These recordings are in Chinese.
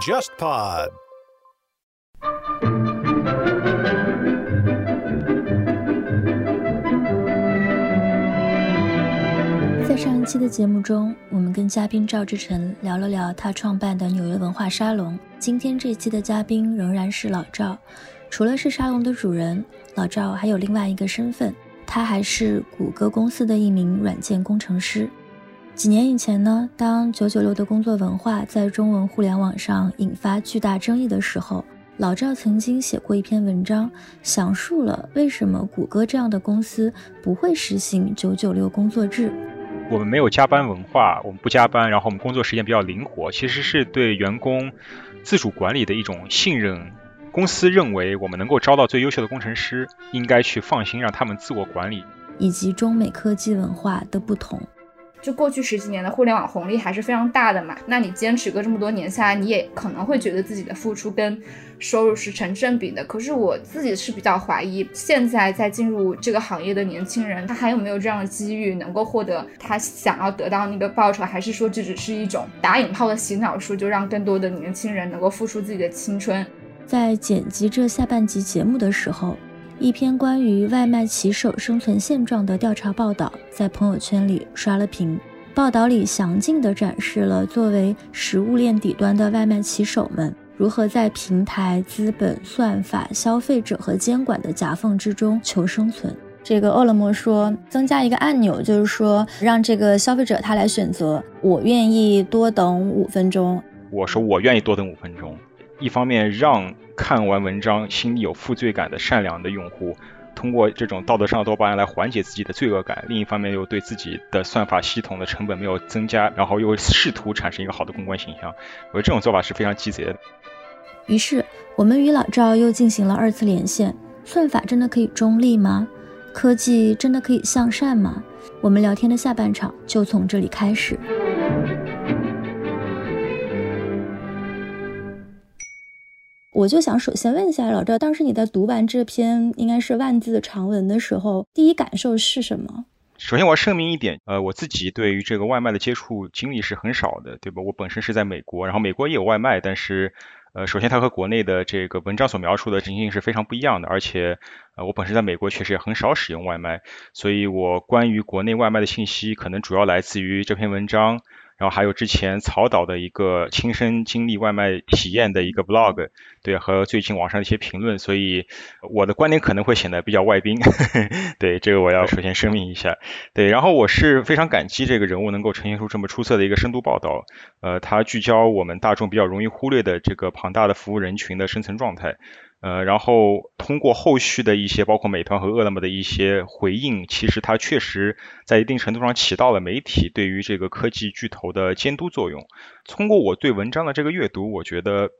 JustPod。在上一期的节目中，我们跟嘉宾赵志成聊了聊他创办的纽约文化沙龙。今天这一期的嘉宾仍然是老赵，除了是沙龙的主人，老赵还有另外一个身份，他还是谷歌公司的一名软件工程师。几年以前呢，当九九六的工作文化在中文互联网上引发巨大争议的时候，老赵曾经写过一篇文章，详述了为什么谷歌这样的公司不会实行九九六工作制。我们没有加班文化，我们不加班，然后我们工作时间比较灵活，其实是对员工自主管理的一种信任。公司认为我们能够招到最优秀的工程师，应该去放心让他们自我管理。以及中美科技文化的不同。就过去十几年的互联网红利还是非常大的嘛，那你坚持个这么多年下来，你也可能会觉得自己的付出跟收入是成正比的。可是我自己是比较怀疑，现在在进入这个行业的年轻人，他还有没有这样的机遇能够获得他想要得到那个报酬，还是说这只是一种打引号的洗脑术，就让更多的年轻人能够付出自己的青春？在剪辑这下半集节目的时候，一篇关于外卖骑手生存现状的调查报道在朋友圈里刷了屏。报道里详尽地展示了作为食物链底端的外卖骑手们如何在平台、资本、算法、消费者和监管的夹缝之中求生存。这个饿了么说增加一个按钮，就是说让这个消费者他来选择，我愿意多等五分钟。我说我愿意多等五分钟，一方面让看完文章心里有负罪感的善良的用户。通过这种道德上的多巴胺来缓解自己的罪恶感，另一方面又对自己的算法系统的成本没有增加，然后又试图产生一个好的公关形象，我觉得这种做法是非常鸡贼的。于是我们与老赵又进行了二次连线，算法真的可以中立吗？科技真的可以向善吗？我们聊天的下半场就从这里开始。我就想首先问一下老赵，当时你在读完这篇应该是万字长文的时候，第一感受是什么？首先我要声明一点，呃，我自己对于这个外卖的接触经历是很少的，对吧？我本身是在美国，然后美国也有外卖，但是，呃，首先它和国内的这个文章所描述的情形是非常不一样的，而且，呃，我本身在美国确实也很少使用外卖，所以我关于国内外卖的信息可能主要来自于这篇文章。然后还有之前曹导的一个亲身经历外卖体验的一个 blog，对，和最近网上的一些评论，所以我的观点可能会显得比较外宾，对，这个我要首先声明一下，对，然后我是非常感激这个人物能够呈现出这么出色的一个深度报道，呃，他聚焦我们大众比较容易忽略的这个庞大的服务人群的生存状态。呃，然后通过后续的一些，包括美团和饿了么的一些回应，其实它确实在一定程度上起到了媒体对于这个科技巨头的监督作用。通过我对文章的这个阅读，我觉得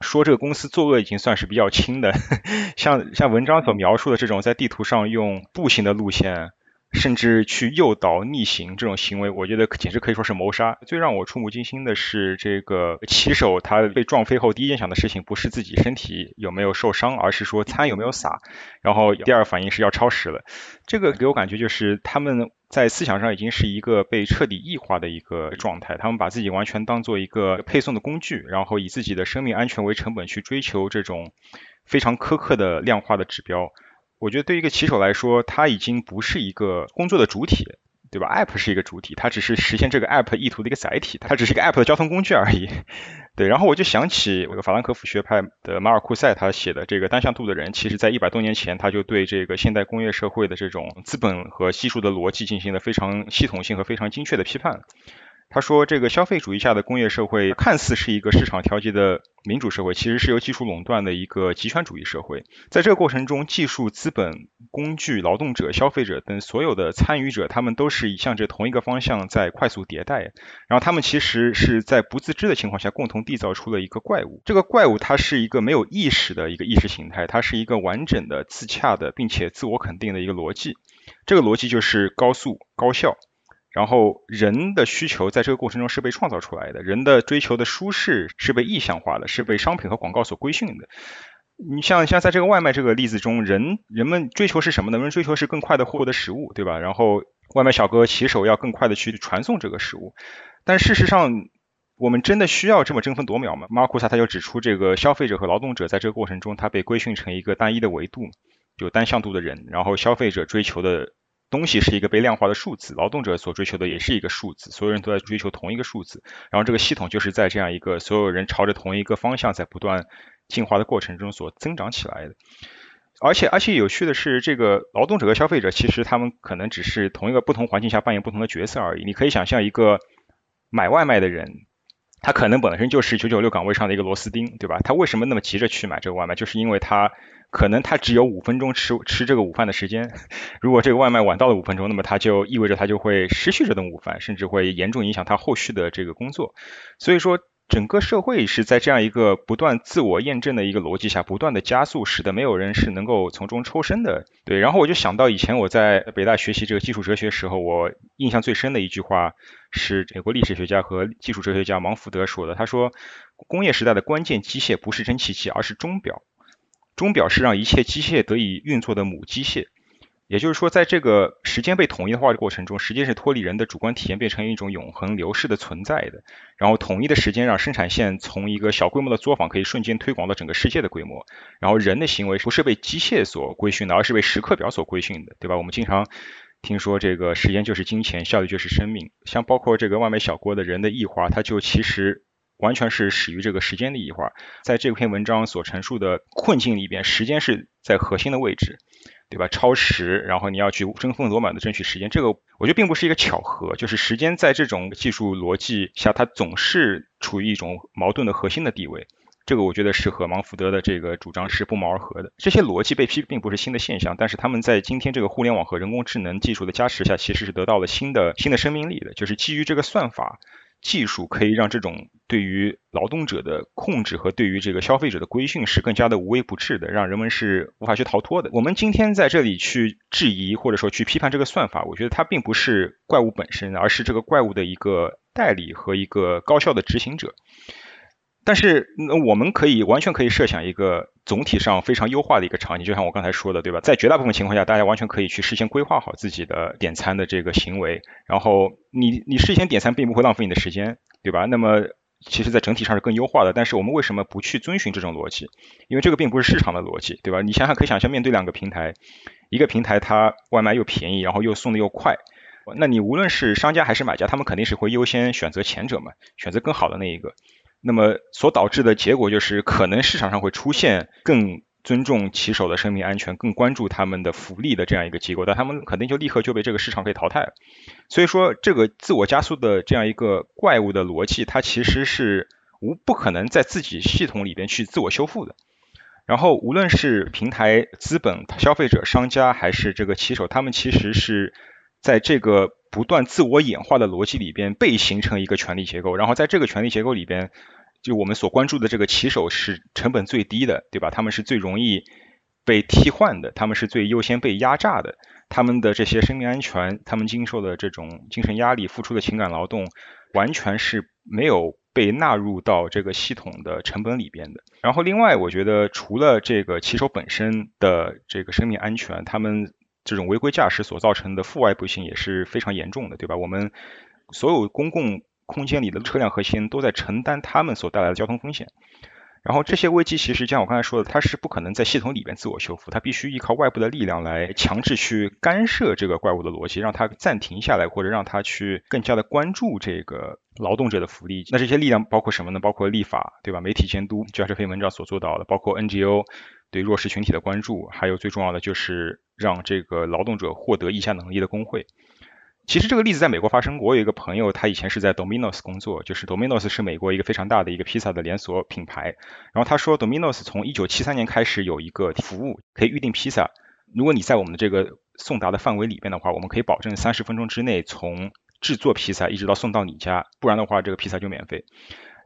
说这个公司作恶已经算是比较轻的，像像文章所描述的这种在地图上用步行的路线。甚至去诱导逆行这种行为，我觉得简直可以说是谋杀。最让我触目惊心的是，这个骑手他被撞飞后，第一件想的事情不是自己身体有没有受伤，而是说餐有没有洒。然后第二反应是要超时了。这个给我感觉就是他们在思想上已经是一个被彻底异化的一个状态。他们把自己完全当做一个配送的工具，然后以自己的生命安全为成本去追求这种非常苛刻的量化的指标。我觉得对于一个骑手来说，他已经不是一个工作的主体，对吧？App 是一个主体，它只是实现这个 App 意图的一个载体，它只是一个 App 的交通工具而已。对，然后我就想起这个法兰克福学派的马尔库塞他写的这个单向度的人，其实在一百多年前他就对这个现代工业社会的这种资本和技术的逻辑进行了非常系统性和非常精确的批判。他说，这个消费主义下的工业社会看似是一个市场调节的民主社会，其实是由技术垄断的一个极权主义社会。在这个过程中，技术、资本、工具、劳动者、消费者等所有的参与者，他们都是向着同一个方向在快速迭代。然后，他们其实是在不自知的情况下，共同缔造出了一个怪物。这个怪物它是一个没有意识的一个意识形态，它是一个完整的、自洽的，并且自我肯定的一个逻辑。这个逻辑就是高速、高效。然后人的需求在这个过程中是被创造出来的，人的追求的舒适是被意向化的，是被商品和广告所规训的。你像像在这个外卖这个例子中，人人们追求是什么呢？人们追求是更快的获得食物，对吧？然后外卖小哥骑手要更快的去传送这个食物。但事实上，我们真的需要这么争分夺秒吗？马库萨他就指出，这个消费者和劳动者在这个过程中，他被规训成一个单一的维度，有单向度的人，然后消费者追求的。东西是一个被量化的数字，劳动者所追求的也是一个数字，所有人都在追求同一个数字，然后这个系统就是在这样一个所有人朝着同一个方向在不断进化的过程中所增长起来的。而且而且有趣的是，这个劳动者和消费者其实他们可能只是同一个不同环境下扮演不同的角色而已。你可以想象一个买外卖的人，他可能本身就是九九六岗位上的一个螺丝钉，对吧？他为什么那么急着去买这个外卖？就是因为他。可能他只有五分钟吃吃这个午饭的时间，如果这个外卖晚到了五分钟，那么他就意味着他就会失去这顿午饭，甚至会严重影响他后续的这个工作。所以说，整个社会是在这样一个不断自我验证的一个逻辑下不断的加速，使得没有人是能够从中抽身的。对，然后我就想到以前我在北大学习这个技术哲学时候，我印象最深的一句话是美国历史学家和技术哲学家芒福德说的，他说，工业时代的关键机械不是蒸汽机，而是钟表。钟表是让一切机械得以运作的母机械，也就是说，在这个时间被统一化的过程中，时间是脱离人的主观体验，变成一种永恒流逝的存在的。然后，统一的时间让生产线从一个小规模的作坊可以瞬间推广到整个世界的规模。然后，人的行为不是被机械所规训的，而是被时刻表所规训的，对吧？我们经常听说这个时间就是金钱，效率就是生命。像包括这个外卖小锅的人的异化，它就其实。完全是始于这个时间的异化，在这篇文章所陈述的困境里边，时间是在核心的位置，对吧？超时，然后你要去争分夺秒的争取时间，这个我觉得并不是一个巧合，就是时间在这种技术逻辑下，它总是处于一种矛盾的核心的地位。这个我觉得是和芒福德的这个主张是不谋而合的。这些逻辑被批并不是新的现象，但是他们在今天这个互联网和人工智能技术的加持下，其实是得到了新的新的生命力的，就是基于这个算法。技术可以让这种对于劳动者的控制和对于这个消费者的规训是更加的无微不至的，让人们是无法去逃脱的。我们今天在这里去质疑或者说去批判这个算法，我觉得它并不是怪物本身，而是这个怪物的一个代理和一个高效的执行者。但是，那我们可以完全可以设想一个总体上非常优化的一个场景，就像我刚才说的，对吧？在绝大部分情况下，大家完全可以去事先规划好自己的点餐的这个行为，然后你你事先点餐并不会浪费你的时间，对吧？那么，其实在整体上是更优化的。但是我们为什么不去遵循这种逻辑？因为这个并不是市场的逻辑，对吧？你想想，可以想象面对两个平台，一个平台它外卖又便宜，然后又送的又快，那你无论是商家还是买家，他们肯定是会优先选择前者嘛，选择更好的那一个。那么所导致的结果就是，可能市场上会出现更尊重骑手的生命安全、更关注他们的福利的这样一个机构，但他们肯定就立刻就被这个市场给淘汰了。所以说，这个自我加速的这样一个怪物的逻辑，它其实是无不可能在自己系统里边去自我修复的。然后，无论是平台、资本、消费者、商家，还是这个骑手，他们其实是在这个。不断自我演化的逻辑里边被形成一个权力结构，然后在这个权力结构里边，就我们所关注的这个骑手是成本最低的，对吧？他们是最容易被替换的，他们是最优先被压榨的，他们的这些生命安全，他们经受的这种精神压力，付出的情感劳动，完全是没有被纳入到这个系统的成本里边的。然后另外，我觉得除了这个骑手本身的这个生命安全，他们。这种违规驾驶所造成的负外部性也是非常严重的，对吧？我们所有公共空间里的车辆核心都在承担他们所带来的交通风险。然后这些危机其实像我刚才说的，它是不可能在系统里边自我修复，它必须依靠外部的力量来强制去干涉这个怪物的逻辑，让它暂停下来，或者让它去更加的关注这个劳动者的福利。那这些力量包括什么呢？包括立法，对吧？媒体监督，就像这篇文章所做到的，包括 NGO。对弱势群体的关注，还有最重要的就是让这个劳动者获得议价能力的工会。其实这个例子在美国发生过。我有一个朋友，他以前是在 Domino's 工作，就是 Domino's 是美国一个非常大的一个披萨的连锁品牌。然后他说，Domino's 从一九七三年开始有一个服务，可以预定披萨。如果你在我们的这个送达的范围里边的话，我们可以保证三十分钟之内从制作披萨一直到送到你家，不然的话这个披萨就免费。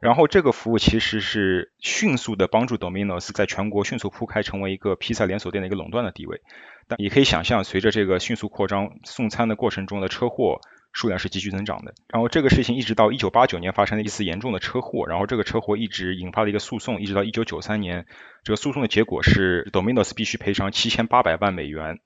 然后这个服务其实是迅速的帮助 Domino's 在全国迅速铺开，成为一个披萨连锁店的一个垄断的地位。但也可以想象，随着这个迅速扩张，送餐的过程中的车祸数量是急剧增长的。然后这个事情一直到1989年发生了一次严重的车祸，然后这个车祸一直引发了一个诉讼，一直到1993年，这个诉讼的结果是 Domino's 必须赔偿7800万美元。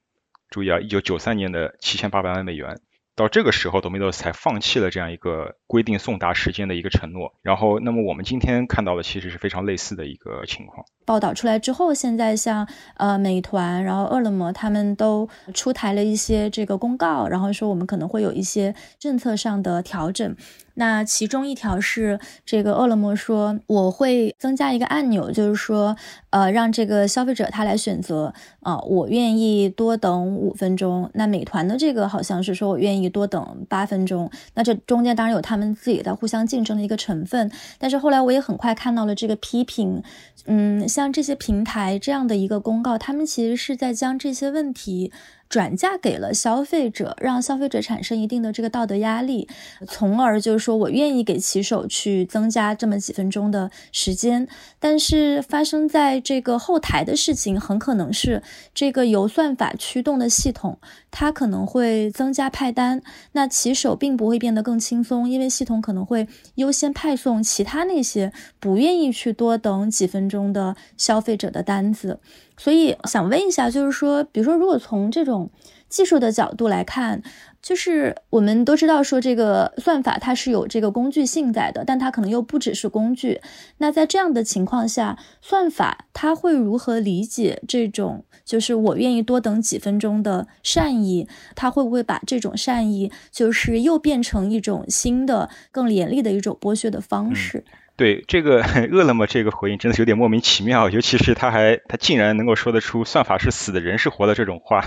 注意啊，1993年的7800万美元。到这个时候，Domino's 才放弃了这样一个规定送达时间的一个承诺。然后，那么我们今天看到的其实是非常类似的一个情况。报道出来之后，现在像呃美团，然后饿了么，他们都出台了一些这个公告，然后说我们可能会有一些政策上的调整。那其中一条是这个饿了么说我会增加一个按钮，就是说呃让这个消费者他来选择啊，我愿意多等五分钟。那美团的这个好像是说我愿意多等八分钟。那这中间当然有他们自己在互相竞争的一个成分，但是后来我也很快看到了这个批评，嗯。像这些平台这样的一个公告，他们其实是在将这些问题。转嫁给了消费者，让消费者产生一定的这个道德压力，从而就是说我愿意给骑手去增加这么几分钟的时间。但是发生在这个后台的事情，很可能是这个由算法驱动的系统，它可能会增加派单，那骑手并不会变得更轻松，因为系统可能会优先派送其他那些不愿意去多等几分钟的消费者的单子。所以想问一下，就是说，比如说，如果从这种技术的角度来看，就是我们都知道说这个算法它是有这个工具性在的，但它可能又不只是工具。那在这样的情况下，算法它会如何理解这种就是我愿意多等几分钟的善意？它会不会把这种善意就是又变成一种新的、更严厉的一种剥削的方式？对这个 饿了么这个回应真的有点莫名其妙，尤其是他还他竟然能够说得出算法是死的人是活的这种话，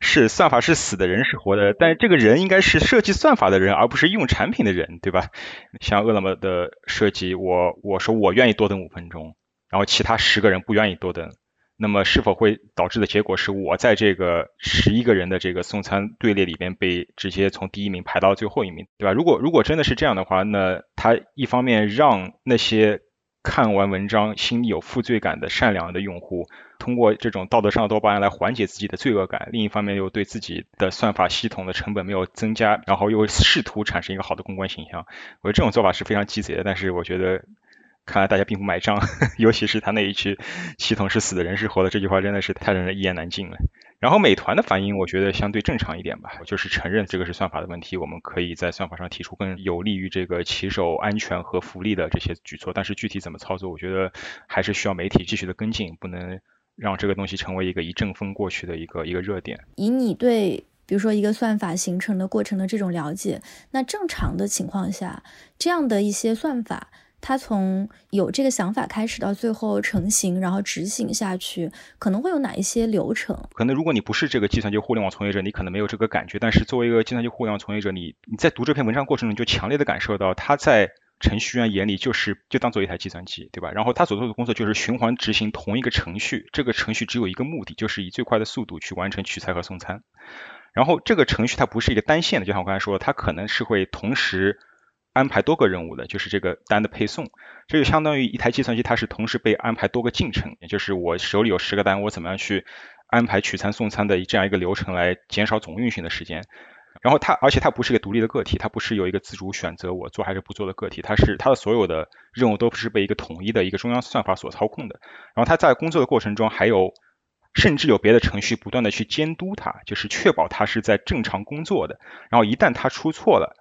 是算法是死的人是活的，但这个人应该是设计算法的人，而不是用产品的人，对吧？像饿了么的设计，我我说我愿意多等五分钟，然后其他十个人不愿意多等。那么是否会导致的结果是我在这个十一个人的这个送餐队列里边被直接从第一名排到最后一名，对吧？如果如果真的是这样的话，那他一方面让那些看完文章心里有负罪感的善良的用户通过这种道德上的多巴胺来缓解自己的罪恶感，另一方面又对自己的算法系统的成本没有增加，然后又试图产生一个好的公关形象，我觉得这种做法是非常鸡贼的。但是我觉得。看来大家并不买账，尤其是他那一句“系统是死的，人是活的”这句话，真的是太让人一言难尽了。然后美团的反应，我觉得相对正常一点吧，就是承认这个是算法的问题，我们可以在算法上提出更有利于这个骑手安全和福利的这些举措。但是具体怎么操作，我觉得还是需要媒体继续的跟进，不能让这个东西成为一个一阵风过去的一个一个热点。以你对比如说一个算法形成的过程的这种了解，那正常的情况下，这样的一些算法。他从有这个想法开始到最后成型，然后执行下去，可能会有哪一些流程？可能如果你不是这个计算机互联网从业者，你可能没有这个感觉。但是作为一个计算机互联网从业者，你你在读这篇文章过程中就强烈的感受到，他在程序员眼里就是就当做一台计算机，对吧？然后他所做的工作就是循环执行同一个程序，这个程序只有一个目的，就是以最快的速度去完成取餐和送餐。然后这个程序它不是一个单线的，就像我刚才说的，它可能是会同时。安排多个任务的，就是这个单的配送，这就相当于一台计算机，它是同时被安排多个进程，也就是我手里有十个单，我怎么样去安排取餐送餐的这样一个流程来减少总运行的时间。然后它，而且它不是一个独立的个体，它不是有一个自主选择我做还是不做的个体，它是它的所有的任务都不是被一个统一的一个中央算法所操控的。然后它在工作的过程中，还有甚至有别的程序不断的去监督它，就是确保它是在正常工作的。然后一旦它出错了。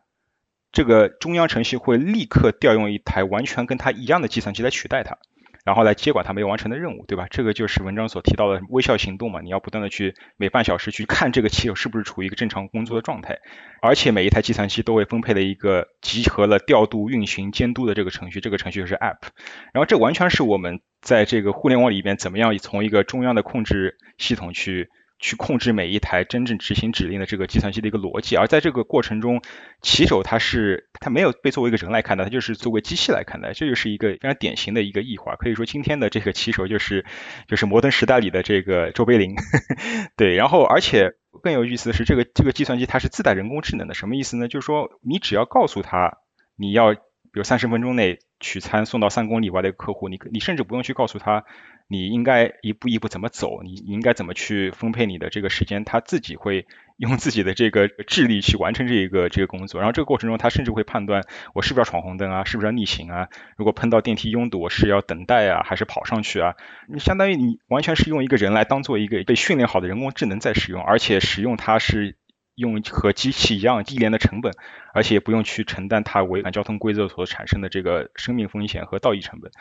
这个中央程序会立刻调用一台完全跟它一样的计算机来取代它，然后来接管它没有完成的任务，对吧？这个就是文章所提到的微笑行动嘛。你要不断的去每半小时去看这个骑手是不是处于一个正常工作的状态，而且每一台计算机都会分配了一个集合了调度、运行、监督的这个程序，这个程序就是 App。然后这完全是我们在这个互联网里边怎么样从一个中央的控制系统去。去控制每一台真正执行指令的这个计算机的一个逻辑，而在这个过程中，骑手他是他没有被作为一个人来看待，他就是作为机器来看待，这就是一个非常典型的一个异化。可以说今天的这个骑手就是就是摩登时代里的这个周贝林，对。然后而且更有意思的是，这个这个计算机它是自带人工智能的，什么意思呢？就是说你只要告诉他你要比如三十分钟内取餐送到三公里外的客户，你你甚至不用去告诉他。你应该一步一步怎么走？你你应该怎么去分配你的这个时间？他自己会 用自己的这个智力去完成这一个这个工作。然后这个过程中，他甚至会判断我是不是要闯红灯啊，是不是要逆行啊？如果碰到电梯拥堵，我是要等待啊，还是跑上去啊？你相当于你完全是用一个人来当做一个被训练好的人工智能在使用，而且使用它是用和机器一样低廉的成本，而且也不用去承担它违反交通规则所产生的这个生命风险和道义成本。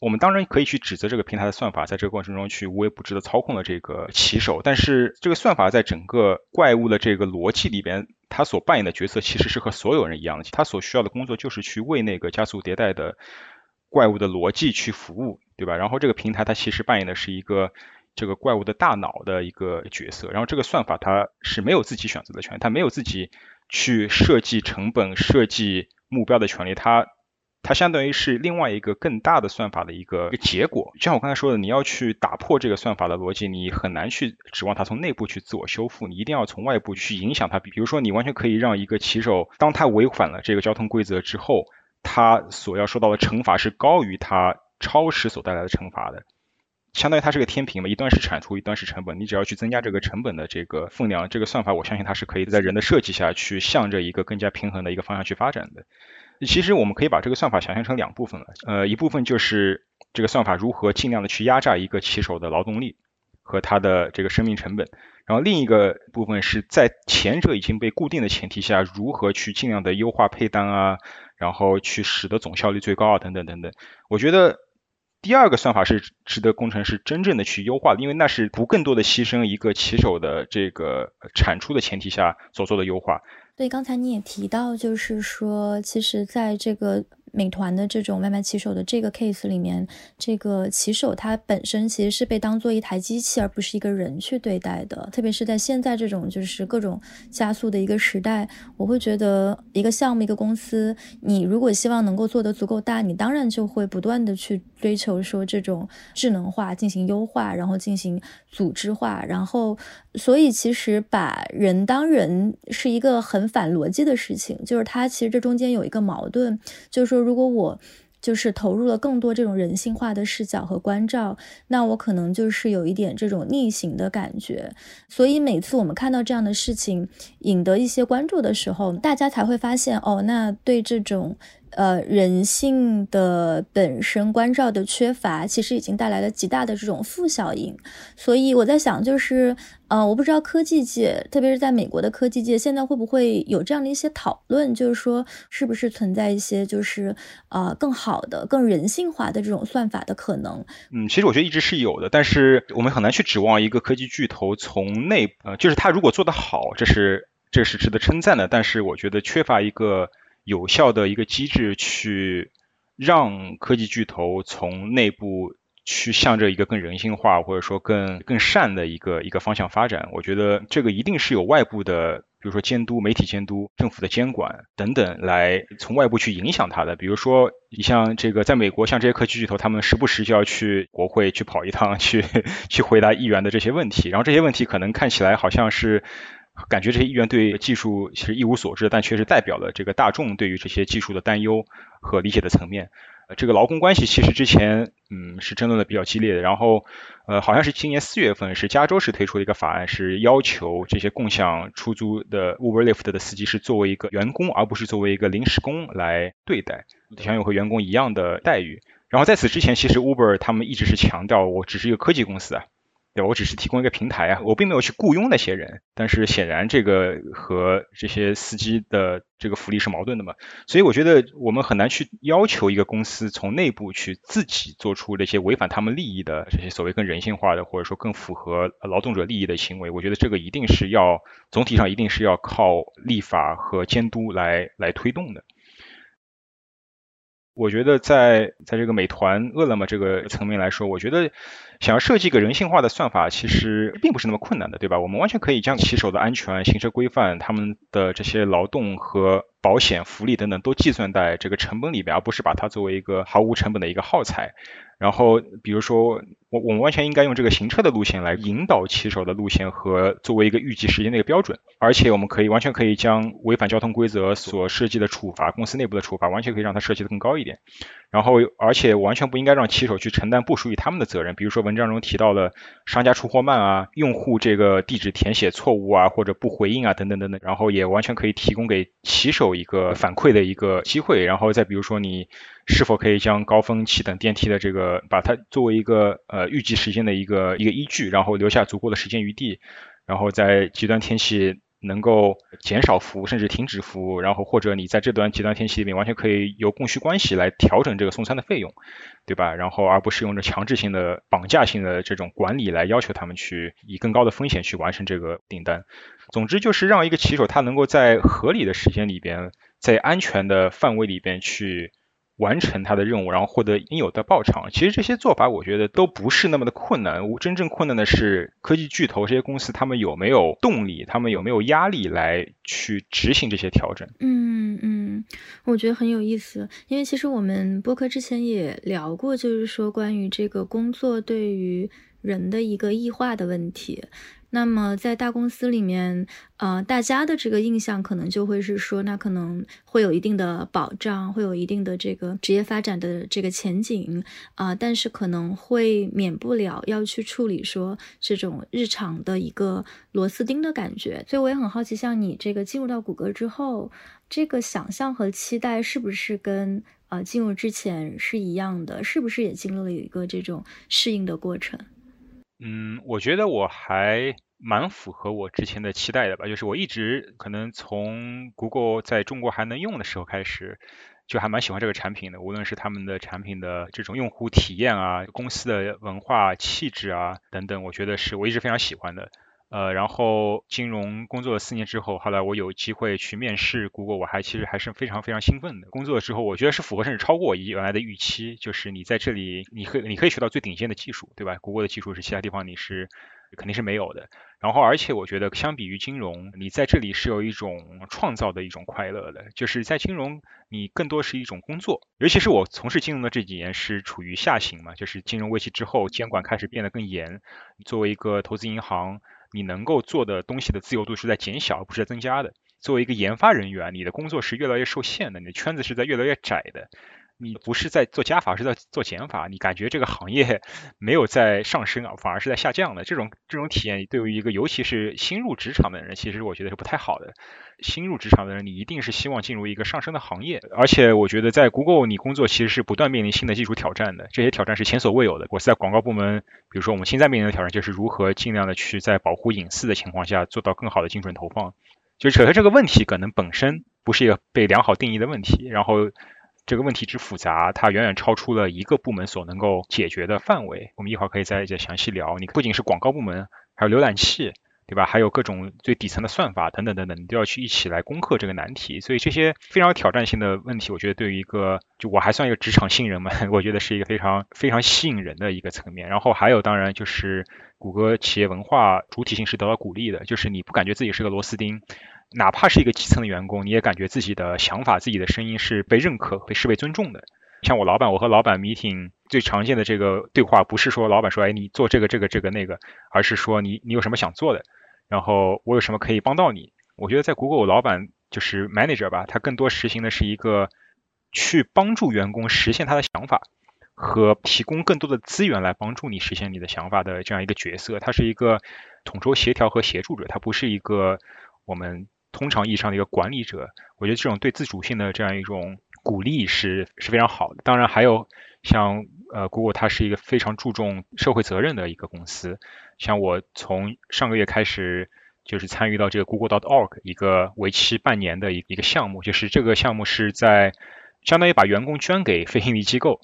我们当然可以去指责这个平台的算法在这个过程中去无微不至的操控了这个骑手，但是这个算法在整个怪物的这个逻辑里边，它所扮演的角色其实是和所有人一样的，它所需要的工作就是去为那个加速迭代的怪物的逻辑去服务，对吧？然后这个平台它其实扮演的是一个这个怪物的大脑的一个角色，然后这个算法它是没有自己选择的权利，它没有自己去设计成本、设计目标的权利，它。它相当于是另外一个更大的算法的一个结果，就像我刚才说的，你要去打破这个算法的逻辑，你很难去指望它从内部去自我修复，你一定要从外部去影响它。比如说，你完全可以让一个骑手，当他违反了这个交通规则之后，他所要受到的惩罚是高于他超时所带来的惩罚的，相当于它是个天平嘛，一端是产出，一端是成本，你只要去增加这个成本的这个分量，这个算法我相信它是可以在人的设计下去向着一个更加平衡的一个方向去发展的。其实我们可以把这个算法想象成两部分了，呃，一部分就是这个算法如何尽量的去压榨一个骑手的劳动力和他的这个生命成本，然后另一个部分是在前者已经被固定的前提下，如何去尽量的优化配单啊，然后去使得总效率最高啊，等等等等。我觉得第二个算法是值得工程师真正的去优化的，因为那是不更多的牺牲一个骑手的这个产出的前提下所做的优化。对，刚才你也提到，就是说，其实在这个。美团的这种外卖骑手的这个 case 里面，这个骑手他本身其实是被当做一台机器，而不是一个人去对待的。特别是在现在这种就是各种加速的一个时代，我会觉得一个项目、一个公司，你如果希望能够做得足够大，你当然就会不断的去追求说这种智能化进行优化，然后进行组织化，然后所以其实把人当人是一个很反逻辑的事情，就是它其实这中间有一个矛盾，就是说。如果我就是投入了更多这种人性化的视角和关照，那我可能就是有一点这种逆行的感觉。所以每次我们看到这样的事情引得一些关注的时候，大家才会发现哦，那对这种。呃，人性的本身关照的缺乏，其实已经带来了极大的这种负效应。所以我在想，就是，呃，我不知道科技界，特别是在美国的科技界，现在会不会有这样的一些讨论，就是说，是不是存在一些，就是呃，更好的、更人性化的这种算法的可能？嗯，其实我觉得一直是有的，但是我们很难去指望一个科技巨头从内，呃，就是他如果做得好，这是这是值得称赞的。但是我觉得缺乏一个。有效的一个机制去让科技巨头从内部去向着一个更人性化或者说更更善的一个一个方向发展，我觉得这个一定是有外部的，比如说监督、媒体监督、政府的监管等等来从外部去影响它的。比如说，你像这个在美国，像这些科技巨头，他们时不时就要去国会去跑一趟，去 去回答议员的这些问题，然后这些问题可能看起来好像是。感觉这些议员对技术其实一无所知，但确实代表了这个大众对于这些技术的担忧和理解的层面。呃，这个劳工关系其实之前嗯是争论的比较激烈的，然后呃好像是今年四月份是加州是推出了一个法案，是要求这些共享出租的 Uber、Lyft 的司机是作为一个员工，而不是作为一个临时工来对待，享有和员工一样的待遇。然后在此之前，其实 Uber 他们一直是强调我只是一个科技公司啊。对吧？我只是提供一个平台啊，我并没有去雇佣那些人。但是显然这个和这些司机的这个福利是矛盾的嘛，所以我觉得我们很难去要求一个公司从内部去自己做出那些违反他们利益的这些所谓更人性化的或者说更符合劳动者利益的行为。我觉得这个一定是要总体上一定是要靠立法和监督来来推动的。我觉得在在这个美团、饿了么这个层面来说，我觉得想要设计一个人性化的算法，其实并不是那么困难的，对吧？我们完全可以将骑手的安全、行车规范、他们的这些劳动和保险、福利等等都计算在这个成本里边，而不是把它作为一个毫无成本的一个耗材。然后，比如说，我我们完全应该用这个行车的路线来引导骑手的路线和作为一个预计时间的一个标准，而且我们可以完全可以将违反交通规则所设计的处罚，公司内部的处罚，完全可以让它设计的更高一点。然后，而且完全不应该让骑手去承担不属于他们的责任，比如说文章中提到了商家出货慢啊，用户这个地址填写错误啊，或者不回应啊，等等等等。然后也完全可以提供给骑手一个反馈的一个机会。然后再比如说你。是否可以将高峰期等电梯的这个，把它作为一个呃预计时间的一个一个依据，然后留下足够的时间余地，然后在极端天气能够减少服务，甚至停止服务，然后或者你在这段极端天气里面完全可以由供需关系来调整这个送餐的费用，对吧？然后而不是用着强制性的、绑架性的这种管理来要求他们去以更高的风险去完成这个订单。总之就是让一个骑手他能够在合理的时间里边，在安全的范围里边去。完成他的任务，然后获得应有的报偿。其实这些做法，我觉得都不是那么的困难。真正困难的是科技巨头这些公司，他们有没有动力，他们有没有压力来去执行这些调整？嗯嗯，我觉得很有意思，因为其实我们播客之前也聊过，就是说关于这个工作对于人的一个异化的问题。那么在大公司里面，呃，大家的这个印象可能就会是说，那可能会有一定的保障，会有一定的这个职业发展的这个前景啊，但是可能会免不了要去处理说这种日常的一个螺丝钉的感觉。所以我也很好奇，像你这个进入到谷歌之后，这个想象和期待是不是跟呃进入之前是一样的？是不是也经历了一个这种适应的过程？嗯，我觉得我还。蛮符合我之前的期待的吧，就是我一直可能从 Google 在中国还能用的时候开始，就还蛮喜欢这个产品的，无论是他们的产品的这种用户体验啊，公司的文化气质啊等等，我觉得是我一直非常喜欢的。呃，然后金融工作了四年之后，后来我有机会去面试 Google，我还其实还是非常非常兴奋的。工作之后，我觉得是符合甚至超过我原来的预期，就是你在这里，你可你可以学到最顶尖的技术，对吧？Google 的技术是其他地方你是。肯定是没有的。然后，而且我觉得，相比于金融，你在这里是有一种创造的一种快乐的。就是在金融，你更多是一种工作。尤其是我从事金融的这几年是处于下行嘛，就是金融危机之后，监管开始变得更严。作为一个投资银行，你能够做的东西的自由度是在减小，而不是在增加的。作为一个研发人员，你的工作是越来越受限的，你的圈子是在越来越窄的。你不是在做加法，是在做减法。你感觉这个行业 没有在上升啊，反而是在下降的。这种这种体验，对于一个尤其是新入职场的人，其实我觉得是不太好的。新入职场的人，你一定是希望进入一个上升的行业。而且我觉得在 Google，你工作其实是不断面临新的技术挑战的，这些挑战是前所未有的。我是在广告部门，比如说我们现在面临的挑战就是如何尽量的去在保护隐私的情况下做到更好的精准投放。就首先这个问题，可能本身不是一个被良好定义的问题，然后。这个问题之复杂，它远远超出了一个部门所能够解决的范围。我们一会儿可以再再详细聊。你不仅是广告部门，还有浏览器，对吧？还有各种最底层的算法等等等等，你都要去一起来攻克这个难题。所以这些非常有挑战性的问题，我觉得对于一个就我还算一个职场新人嘛，我觉得是一个非常非常吸引人的一个层面。然后还有当然就是谷歌企业文化主体性是得到鼓励的，就是你不感觉自己是个螺丝钉。哪怕是一个基层的员工，你也感觉自己的想法、自己的声音是被认可、被视为尊重的。像我老板，我和老板 meeting 最常见的这个对话，不是说老板说，哎，你做这个、这个、这个、那个，而是说你你有什么想做的，然后我有什么可以帮到你。我觉得在 Google，老板就是 manager 吧，他更多实行的是一个去帮助员工实现他的想法，和提供更多的资源来帮助你实现你的想法的这样一个角色。他是一个统筹协调和协助者，他不是一个我们。通常意义上的一个管理者，我觉得这种对自主性的这样一种鼓励是是非常好的。当然，还有像呃，Google 它是一个非常注重社会责任的一个公司。像我从上个月开始就是参与到这个 Google.org 一个为期半年的一一个项目，就是这个项目是在相当于把员工捐给非营利机构，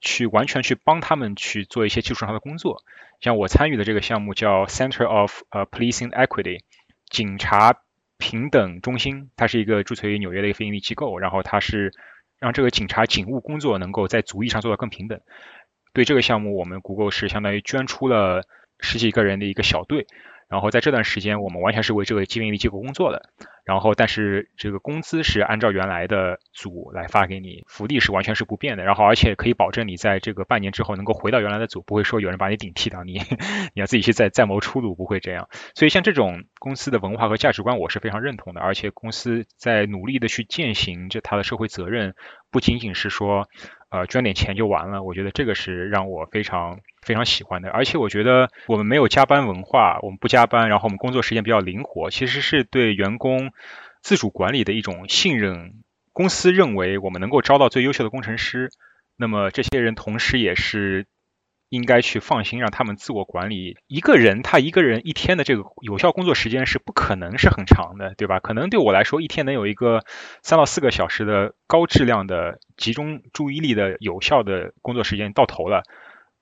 去完全去帮他们去做一些技术上的工作。像我参与的这个项目叫 Center of 呃 Policing Equity，警察。平等中心，它是一个注册于纽约的一个非营利机构，然后它是让这个警察警务工作能够在族裔上做到更平等。对这个项目，我们 Google 是相当于捐出了十几个人的一个小队。然后在这段时间，我们完全是为这个非营利机构工作的。然后，但是这个工资是按照原来的组来发给你，福利是完全是不变的。然后，而且可以保证你在这个半年之后能够回到原来的组，不会说有人把你顶替掉，你 你要自己去再再谋出路，不会这样。所以，像这种公司的文化和价值观，我是非常认同的。而且，公司在努力的去践行这它的社会责任，不仅仅是说。呃，捐点钱就完了，我觉得这个是让我非常非常喜欢的。而且我觉得我们没有加班文化，我们不加班，然后我们工作时间比较灵活，其实是对员工自主管理的一种信任。公司认为我们能够招到最优秀的工程师，那么这些人同时也是应该去放心让他们自我管理。一个人他一个人一天的这个有效工作时间是不可能是很长的，对吧？可能对我来说，一天能有一个三到四个小时的高质量的集中注意力的有效的工作时间到头了，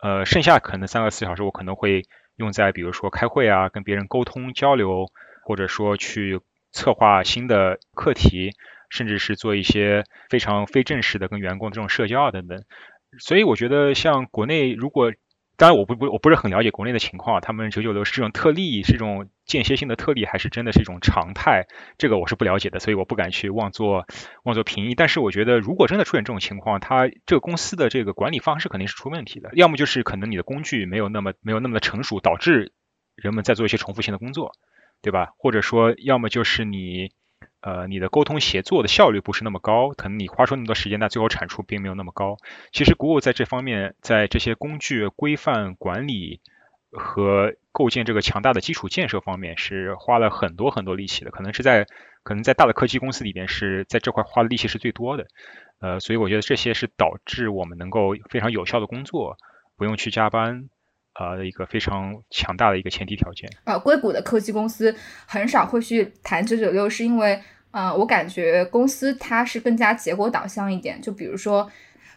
呃，剩下可能三到四小时我可能会用在比如说开会啊、跟别人沟通交流，或者说去策划新的课题。甚至是做一些非常非正式的跟员工这种社交啊等等，所以我觉得像国内，如果当然我不不我不是很了解国内的情况，他们九九六是这种特例，是这种间歇性的特例，还是真的是一种常态？这个我是不了解的，所以我不敢去妄作妄作评议。但是我觉得，如果真的出现这种情况，它这个公司的这个管理方式肯定是出问题的，要么就是可能你的工具没有那么没有那么的成熟，导致人们在做一些重复性的工作，对吧？或者说，要么就是你。呃，你的沟通协作的效率不是那么高，可能你花出那么多时间，但最后产出并没有那么高。其实谷物在这方面，在这些工具规范管理和构建这个强大的基础建设方面，是花了很多很多力气的。可能是在可能在大的科技公司里边，是在这块花的力气是最多的。呃，所以我觉得这些是导致我们能够非常有效的工作，不用去加班。啊一个非常强大的一个前提条件。呃，硅谷的科技公司很少会去谈九九六，是因为，呃，我感觉公司它是更加结果导向一点。就比如说，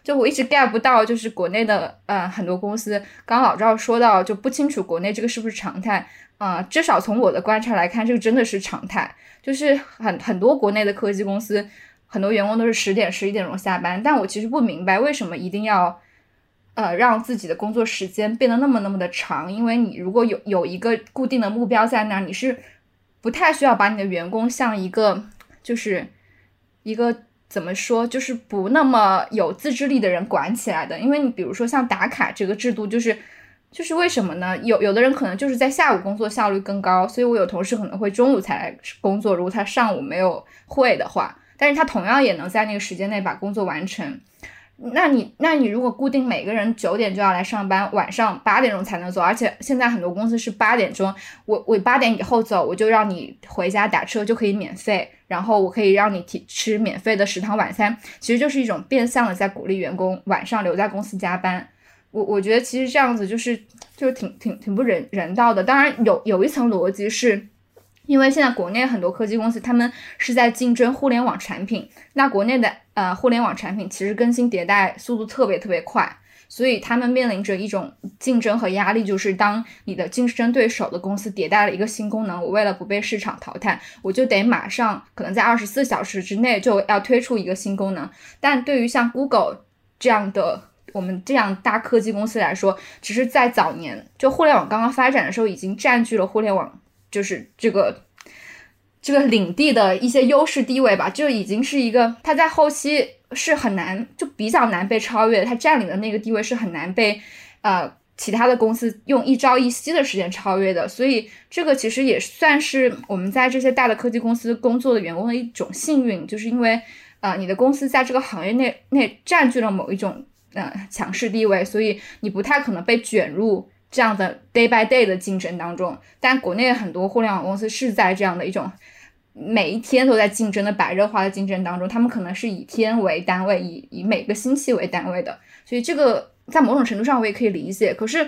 就我一直 get 不到，就是国内的呃很多公司，刚刚老赵说到就不清楚国内这个是不是常态。啊，至少从我的观察来看，这个真的是常态。就是很很多国内的科技公司，很多员工都是十点十一点钟下班，但我其实不明白为什么一定要。呃，让自己的工作时间变得那么那么的长，因为你如果有有一个固定的目标在那儿，你是不太需要把你的员工像一个就是一个怎么说，就是不那么有自制力的人管起来的。因为你比如说像打卡这个制度，就是就是为什么呢？有有的人可能就是在下午工作效率更高，所以我有同事可能会中午才来工作，如果他上午没有会的话，但是他同样也能在那个时间内把工作完成。那你，那你如果固定每个人九点就要来上班，晚上八点钟才能走，而且现在很多公司是八点钟，我我八点以后走，我就让你回家打车就可以免费，然后我可以让你提吃免费的食堂晚餐，其实就是一种变相的在鼓励员工晚上留在公司加班。我我觉得其实这样子就是就挺挺挺不人人道的。当然有有一层逻辑是。因为现在国内很多科技公司，他们是在竞争互联网产品。那国内的呃互联网产品其实更新迭代速度特别特别快，所以他们面临着一种竞争和压力，就是当你的竞争对手的公司迭代了一个新功能，我为了不被市场淘汰，我就得马上可能在二十四小时之内就要推出一个新功能。但对于像 Google 这样的我们这样大科技公司来说，只是在早年就互联网刚刚发展的时候，已经占据了互联网。就是这个这个领地的一些优势地位吧，就已经是一个，它在后期是很难，就比较难被超越。它占领的那个地位是很难被呃其他的公司用一朝一夕的时间超越的。所以这个其实也算是我们在这些大的科技公司工作的员工的一种幸运，就是因为呃你的公司在这个行业内内占据了某一种呃强势地位，所以你不太可能被卷入。这样的 day by day 的竞争当中，但国内很多互联网公司是在这样的一种每一天都在竞争的白热化的竞争当中，他们可能是以天为单位，以以每个星期为单位的，所以这个在某种程度上我也可以理解。可是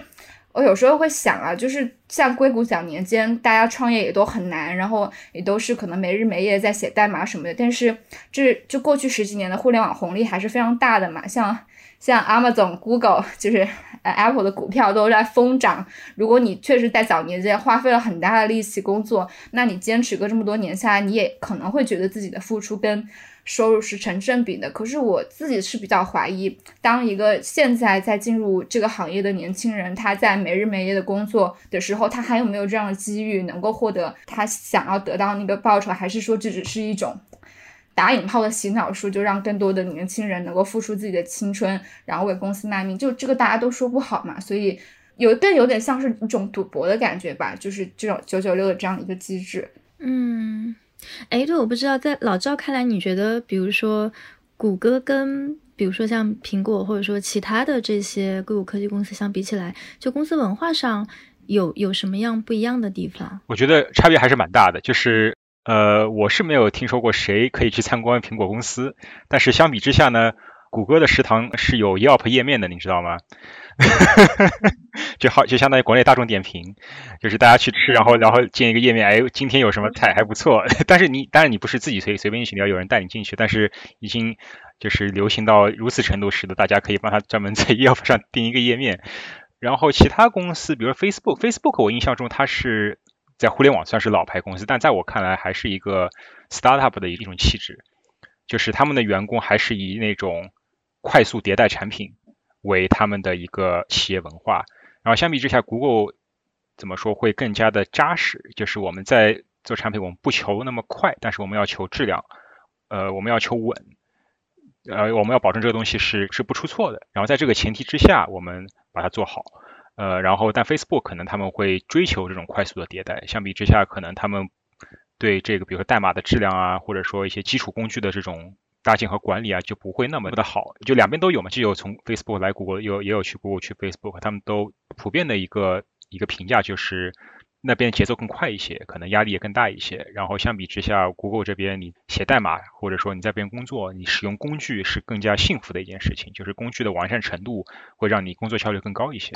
我有时候会想啊，就是像硅谷早年间，大家创业也都很难，然后也都是可能没日没夜在写代码什么的，但是这就过去十几年的互联网红利还是非常大的嘛，像。像 Amazon、Google，就是呃 Apple 的股票都在疯涨。如果你确实在早年间花费了很大的力气工作，那你坚持个这么多年下来，你也可能会觉得自己的付出跟收入是成正比的。可是我自己是比较怀疑，当一个现在在进入这个行业的年轻人，他在没日没夜的工作的时候，他还有没有这样的机遇能够获得他想要得到那个报酬，还是说这只是一种？打引号的洗脑术，就让更多的年轻人能够付出自己的青春，然后为公司卖命，就这个大家都说不好嘛。所以有更有点像是一种赌博的感觉吧，就是这种九九六的这样一个机制。嗯，哎，对，我不知道，在老赵看来，你觉得，比如说谷歌跟比如说像苹果或者说其他的这些硅谷科技公司相比起来，就公司文化上有有什么样不一样的地方？我觉得差别还是蛮大的，就是。呃，我是没有听说过谁可以去参观苹果公司，但是相比之下呢谷歌的食堂是有 Yelp 页面的，你知道吗？就好，就相当于国内大众点评，就是大家去吃，然后然后建一个页面，哎，今天有什么菜还不错。但是你当然你不是自己随随便进去，你要有人带你进去。但是已经就是流行到如此程度，使得大家可以帮他专门在 Yelp 上订一个页面。然后其他公司，比如 Facebook，Facebook 我印象中它是在互联网算是老牌公司，但在我看来还是一个 startup 的一种气质，就是他们的员工还是以那种快速迭代产品。为他们的一个企业文化，然后相比之下，Google 怎么说会更加的扎实？就是我们在做产品，我们不求那么快，但是我们要求质量，呃，我们要求稳，呃，我们要保证这个东西是是不出错的。然后在这个前提之下，我们把它做好，呃，然后但 Facebook 可能他们会追求这种快速的迭代，相比之下，可能他们对这个比如说代码的质量啊，或者说一些基础工具的这种。搭建和管理啊就不会那么的好，就两边都有嘛，既有从 Facebook 来谷歌，有也有去谷歌去 Facebook，他们都普遍的一个一个评价就是那边节奏更快一些，可能压力也更大一些。然后相比之下，Google 这边你写代码或者说你在边工作，你使用工具是更加幸福的一件事情，就是工具的完善程度会让你工作效率更高一些。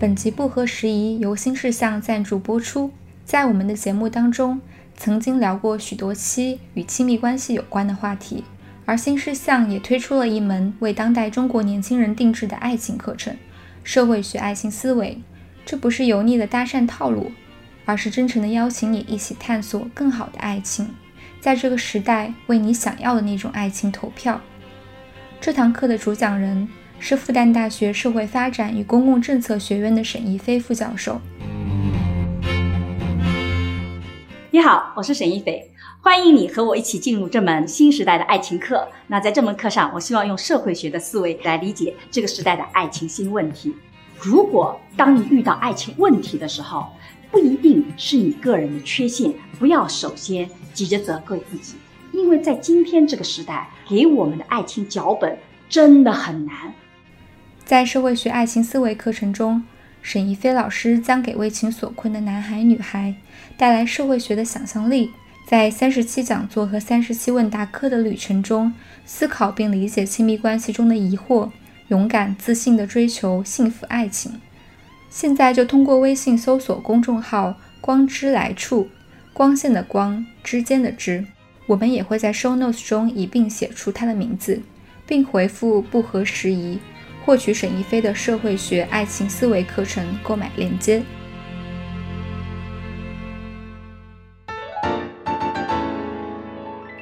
本集不合时宜由新事项赞助播出。在我们的节目当中，曾经聊过许多期与亲密关系有关的话题，而新世相也推出了一门为当代中国年轻人定制的爱情课程——社会学爱情思维。这不是油腻的搭讪套路，而是真诚的邀请你一起探索更好的爱情，在这个时代为你想要的那种爱情投票。这堂课的主讲人。是复旦大学社会发展与公共政策学院的沈一飞副教授。你好，我是沈一飞，欢迎你和我一起进入这门新时代的爱情课。那在这门课上，我希望用社会学的思维来理解这个时代的爱情新问题。如果当你遇到爱情问题的时候，不一定是你个人的缺陷，不要首先急着责怪自己，因为在今天这个时代，给我们的爱情脚本真的很难。在社会学爱情思维课程中，沈一飞老师将给为情所困的男孩女孩带来社会学的想象力，在三十七讲座和三十七问答课的旅程中，思考并理解亲密关系中的疑惑，勇敢自信地追求幸福爱情。现在就通过微信搜索公众号“光之来处”，光线的光，之间的之，我们也会在 show notes 中一并写出他的名字，并回复不合时宜。获取沈一飞的社会学爱情思维课程购买链接。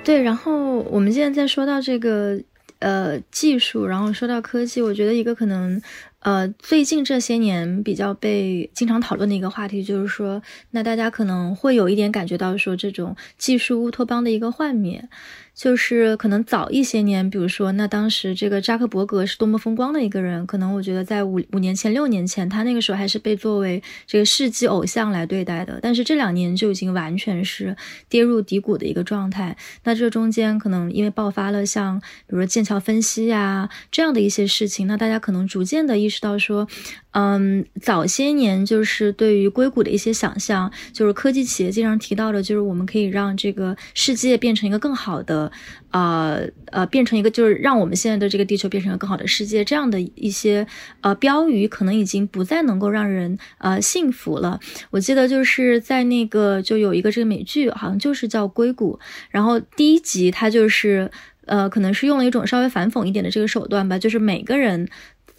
对，然后我们现在在说到这个呃技术，然后说到科技，我觉得一个可能呃最近这些年比较被经常讨论的一个话题，就是说，那大家可能会有一点感觉到说这种技术乌托邦的一个幻灭。就是可能早一些年，比如说，那当时这个扎克伯格是多么风光的一个人，可能我觉得在五五年前、六年前，他那个时候还是被作为这个世纪偶像来对待的。但是这两年就已经完全是跌入低谷的一个状态。那这中间可能因为爆发了像比如说剑桥分析呀这样的一些事情，那大家可能逐渐的意意识到说。嗯，早些年就是对于硅谷的一些想象，就是科技企业经常提到的，就是我们可以让这个世界变成一个更好的，呃呃，变成一个就是让我们现在的这个地球变成一个更好的世界，这样的一些呃标语，可能已经不再能够让人呃幸福了。我记得就是在那个就有一个这个美剧，好像就是叫《硅谷》，然后第一集它就是呃，可能是用了一种稍微反讽一点的这个手段吧，就是每个人。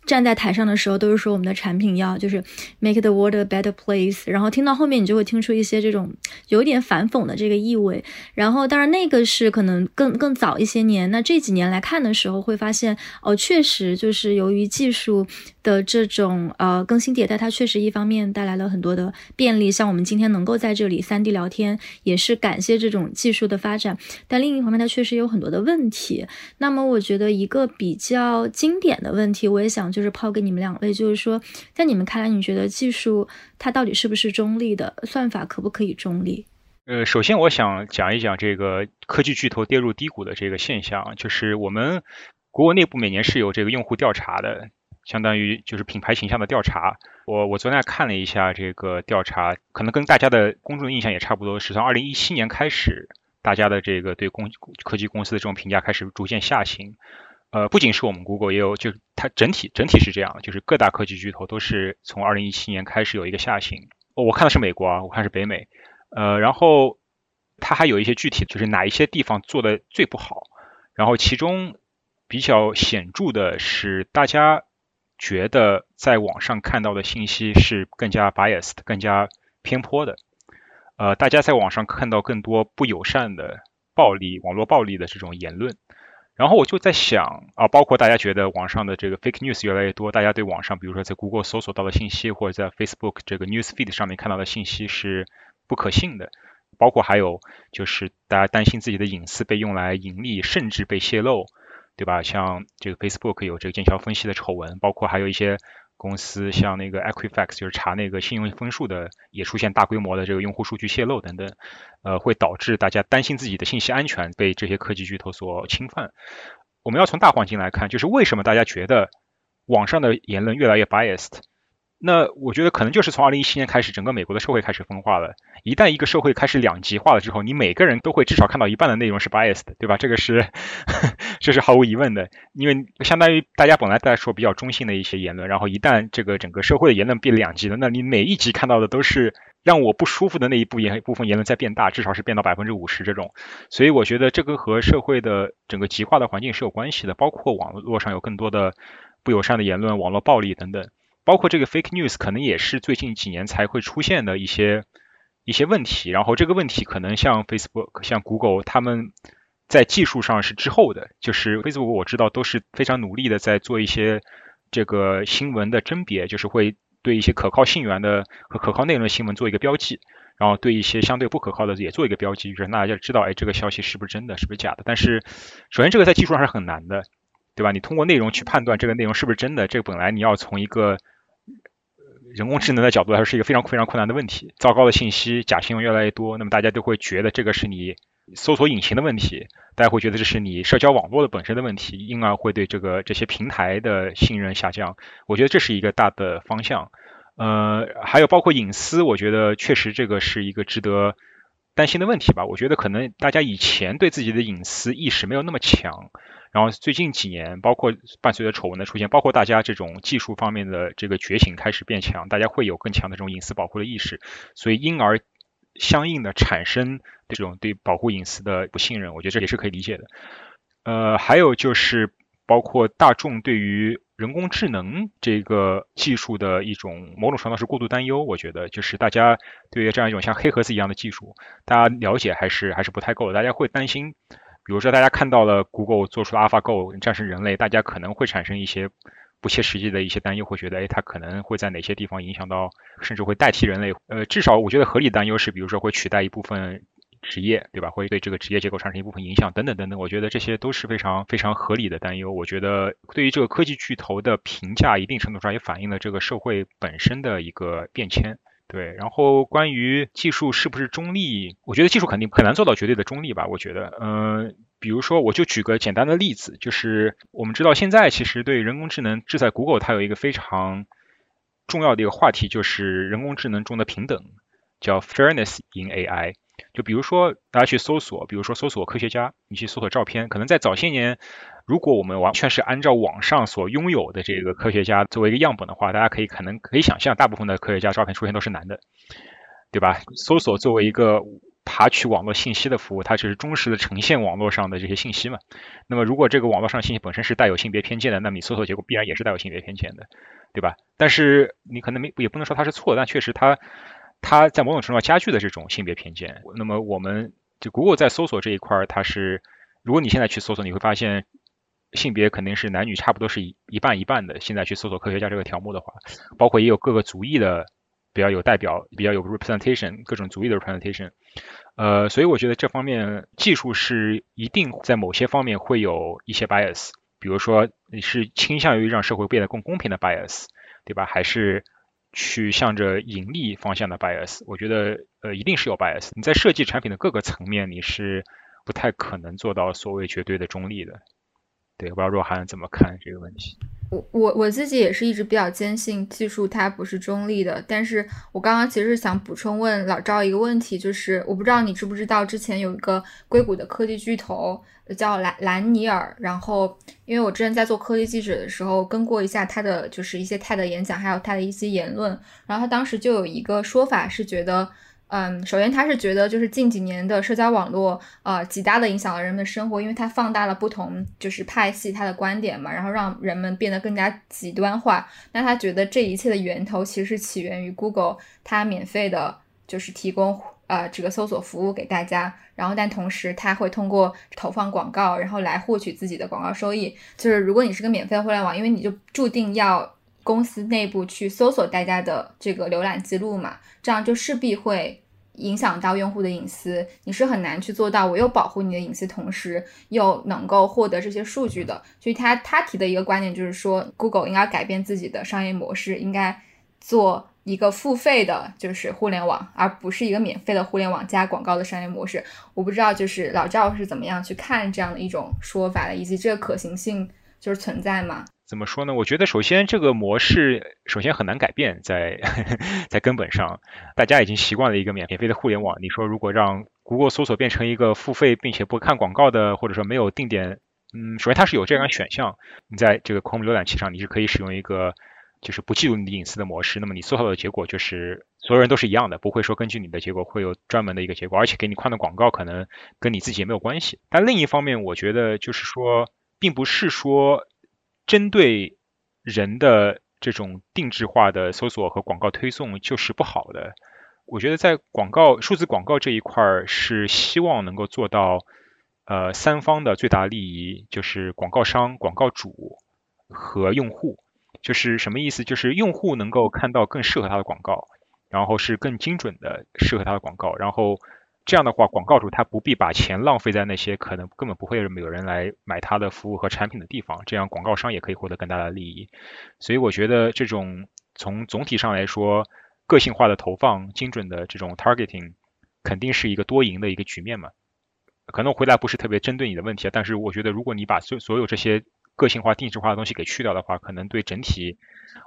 站在台上的时候，都是说我们的产品要就是 make the world a better place。然后听到后面，你就会听出一些这种有点反讽的这个意味。然后当然那个是可能更更早一些年。那这几年来看的时候，会发现哦，确实就是由于技术。的这种呃更新迭代，它确实一方面带来了很多的便利，像我们今天能够在这里三 D 聊天，也是感谢这种技术的发展。但另一方面，它确实有很多的问题。那么，我觉得一个比较经典的问题，我也想就是抛给你们两位，就是说，在你们看来，你觉得技术它到底是不是中立的？算法可不可以中立？呃，首先我想讲一讲这个科技巨头跌入低谷的这个现象，就是我们国内部每年是有这个用户调查的。相当于就是品牌形象的调查。我我昨天看了一下这个调查，可能跟大家的公众的印象也差不多，是从二零一七年开始，大家的这个对公科技公司的这种评价开始逐渐下行。呃，不仅是我们 Google，也有就它整体整体是这样，就是各大科技巨头都是从二零一七年开始有一个下行。我看的是美国啊，我看是北美。呃，然后它还有一些具体，就是哪一些地方做的最不好。然后其中比较显著的是，大家觉得在网上看到的信息是更加 biased、更加偏颇的。呃，大家在网上看到更多不友善的暴力、网络暴力的这种言论。然后我就在想啊，包括大家觉得网上的这个 fake news 越来越多，大家对网上，比如说在 Google 搜索到的信息，或者在 Facebook 这个 news feed 上面看到的信息是。不可信的，包括还有就是大家担心自己的隐私被用来盈利，甚至被泄露，对吧？像这个 Facebook 有这个剑桥分析的丑闻，包括还有一些公司像那个 Equifax 就是查那个信用分数的，也出现大规模的这个用户数据泄露等等，呃，会导致大家担心自己的信息安全被这些科技巨头所侵犯。我们要从大环境来看，就是为什么大家觉得网上的言论越来越 biased？那我觉得可能就是从二零一七年开始，整个美国的社会开始分化了。一旦一个社会开始两极化了之后，你每个人都会至少看到一半的内容是 biased，对吧？这个是 这是毫无疑问的，因为相当于大家本来在说比较中性的一些言论，然后一旦这个整个社会的言论变两极了，那你每一集看到的都是让我不舒服的那一部言部分言论在变大，至少是变到百分之五十这种。所以我觉得这个和社会的整个极化的环境是有关系的，包括网络上有更多的不友善的言论、网络暴力等等。包括这个 fake news 可能也是最近几年才会出现的一些一些问题，然后这个问题可能像 Facebook、像 Google 他们在技术上是滞后的，就是 Facebook 我知道都是非常努力的在做一些这个新闻的甄别，就是会对一些可靠信源的和可靠内容的新闻做一个标记，然后对一些相对不可靠的也做一个标记，让大家知道哎这个消息是不是真的，是不是假的。但是首先这个在技术上是很难的，对吧？你通过内容去判断这个内容是不是真的，这个本来你要从一个人工智能的角度来说是一个非常非常困难的问题。糟糕的信息、假新闻越来越多，那么大家都会觉得这个是你搜索引擎的问题，大家会觉得这是你社交网络的本身的问题，因而会对这个这些平台的信任下降。我觉得这是一个大的方向。呃，还有包括隐私，我觉得确实这个是一个值得担心的问题吧。我觉得可能大家以前对自己的隐私意识没有那么强。然后最近几年，包括伴随着丑闻的出现，包括大家这种技术方面的这个觉醒开始变强，大家会有更强的这种隐私保护的意识，所以因而相应的产生这种对保护隐私的不信任，我觉得这也是可以理解的。呃，还有就是包括大众对于人工智能这个技术的一种某种程度是过度担忧，我觉得就是大家对于这样一种像黑盒子一样的技术，大家了解还是还是不太够的，大家会担心。比如说，大家看到了 Google 做出的 AlphaGo 战胜人类，大家可能会产生一些不切实际的一些担忧，会觉得，哎，它可能会在哪些地方影响到，甚至会代替人类。呃，至少我觉得合理担忧是，比如说会取代一部分职业，对吧？会对这个职业结构产生一部分影响，等等等等。我觉得这些都是非常非常合理的担忧。我觉得对于这个科技巨头的评价，一定程度上也反映了这个社会本身的一个变迁。对，然后关于技术是不是中立，我觉得技术肯定很难做到绝对的中立吧。我觉得，嗯，比如说，我就举个简单的例子，就是我们知道现在其实对人工智能，至在 Google 它有一个非常重要的一个话题，就是人工智能中的平等，叫 fairness in AI。就比如说大家去搜索，比如说搜索科学家，你去搜索照片，可能在早些年。如果我们完全是按照网上所拥有的这个科学家作为一个样本的话，大家可以可能可以想象，大部分的科学家照片出现都是男的，对吧？搜索作为一个爬取网络信息的服务，它只是忠实的呈现网络上的这些信息嘛。那么如果这个网络上信息本身是带有性别偏见的，那么你搜索结果必然也是带有性别偏见的，对吧？但是你可能没也不能说它是错，但确实它它在某种程度上加剧了这种性别偏见。那么我们就 Google 在搜索这一块，它是如果你现在去搜索，你会发现。性别肯定是男女差不多是一一半一半的。现在去搜索科学家这个条目的话，包括也有各个族裔的比较有代表，比较有 representation，各种族裔的 representation。呃，所以我觉得这方面技术是一定在某些方面会有一些 bias，比如说你是倾向于让社会变得更公平的 bias，对吧？还是去向着盈利方向的 bias？我觉得呃一定是有 bias。你在设计产品的各个层面，你是不太可能做到所谓绝对的中立的。对，不知道若涵怎么看这个问题？我我我自己也是一直比较坚信技术它不是中立的，但是我刚刚其实想补充问老赵一个问题，就是我不知道你知不知道之前有一个硅谷的科技巨头叫兰兰尼尔，然后因为我之前在做科技记者的时候跟过一下他的就是一些 TED 演讲，还有他的一些言论，然后他当时就有一个说法是觉得。嗯，首先他是觉得就是近几年的社交网络，呃，极大的影响了人们的生活，因为它放大了不同就是派系他的观点嘛，然后让人们变得更加极端化。那他觉得这一切的源头其实是起源于 Google，它免费的就是提供呃这个搜索服务给大家，然后但同时他会通过投放广告，然后来获取自己的广告收益。就是如果你是个免费的互联网，因为你就注定要。公司内部去搜索大家的这个浏览记录嘛，这样就势必会影响到用户的隐私。你是很难去做到我又保护你的隐私，同时又能够获得这些数据的。所以他他提的一个观点就是说，Google 应该改变自己的商业模式，应该做一个付费的，就是互联网，而不是一个免费的互联网加广告的商业模式。我不知道就是老赵是怎么样去看这样的一种说法的，以及这个可行性就是存在吗？怎么说呢？我觉得首先这个模式首先很难改变，在 在根本上，大家已经习惯了一个免免费的互联网。你说如果让 Google 搜索变成一个付费并且不看广告的，或者说没有定点，嗯，首先它是有这样选项。你在这个 Chrome 浏览器上，你是可以使用一个就是不记录你的隐私的模式。那么你搜索的结果就是所有人都是一样的，不会说根据你的结果会有专门的一个结果，而且给你看的广告可能跟你自己也没有关系。但另一方面，我觉得就是说，并不是说。针对人的这种定制化的搜索和广告推送就是不好的。我觉得在广告数字广告这一块儿是希望能够做到呃三方的最大利益，就是广告商、广告主和用户。就是什么意思？就是用户能够看到更适合他的广告，然后是更精准的适合他的广告，然后。这样的话，广告主他不必把钱浪费在那些可能根本不会有人来买他的服务和产品的地方，这样广告商也可以获得更大的利益。所以我觉得这种从总体上来说，个性化的投放、精准的这种 targeting，肯定是一个多赢的一个局面嘛。可能回答不是特别针对你的问题，但是我觉得如果你把所所有这些个性化、定制化的东西给去掉的话，可能对整体。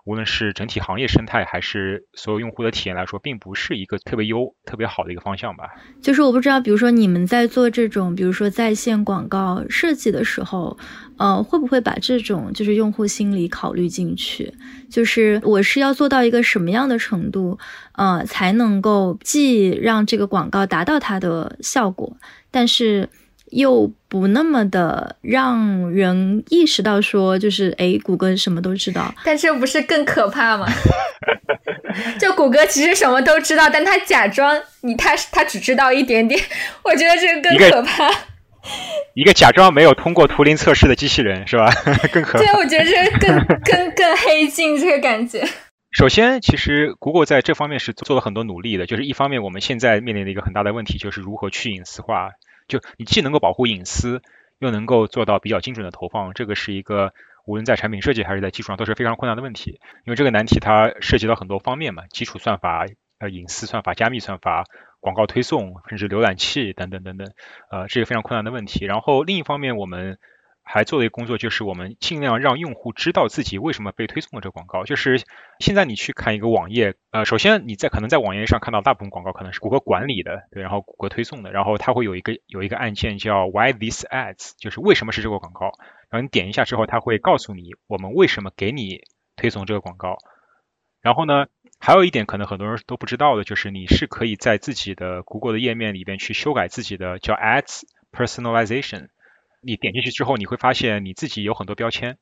无论是整体行业生态，还是所有用户的体验来说，并不是一个特别优、特别好的一个方向吧。就是我不知道，比如说你们在做这种，比如说在线广告设计的时候，呃，会不会把这种就是用户心理考虑进去？就是我是要做到一个什么样的程度，呃，才能够既让这个广告达到它的效果，但是。又不那么的让人意识到说，就是哎，谷歌什么都知道，但这不是更可怕吗？就谷歌其实什么都知道，但他假装你他他只知道一点点，我觉得这个更可怕。一个假装没有通过图灵测试的机器人是吧？更可怕。对，我觉得这更更更黑镜这个感觉。首先，其实谷歌在这方面是做了很多努力的，就是一方面我们现在面临的一个很大的问题就是如何去隐私化。就你既能够保护隐私，又能够做到比较精准的投放，这个是一个无论在产品设计还是在技术上都是非常困难的问题。因为这个难题它涉及到很多方面嘛，基础算法、呃隐私算法、加密算法、广告推送，甚至浏览器等等等等，呃，这个非常困难的问题。然后另一方面，我们还做了一个工作，就是我们尽量让用户知道自己为什么被推送了这个广告。就是现在你去看一个网页，呃，首先你在可能在网页上看到大部分广告可能是谷歌管理的，对，然后谷歌推送的，然后它会有一个有一个按键叫 Why these ads，就是为什么是这个广告。然后你点一下之后，它会告诉你我们为什么给你推送这个广告。然后呢，还有一点可能很多人都不知道的，就是你是可以在自己的谷歌的页面里边去修改自己的叫 ads personalization。你点进去之后，你会发现你自己有很多标签，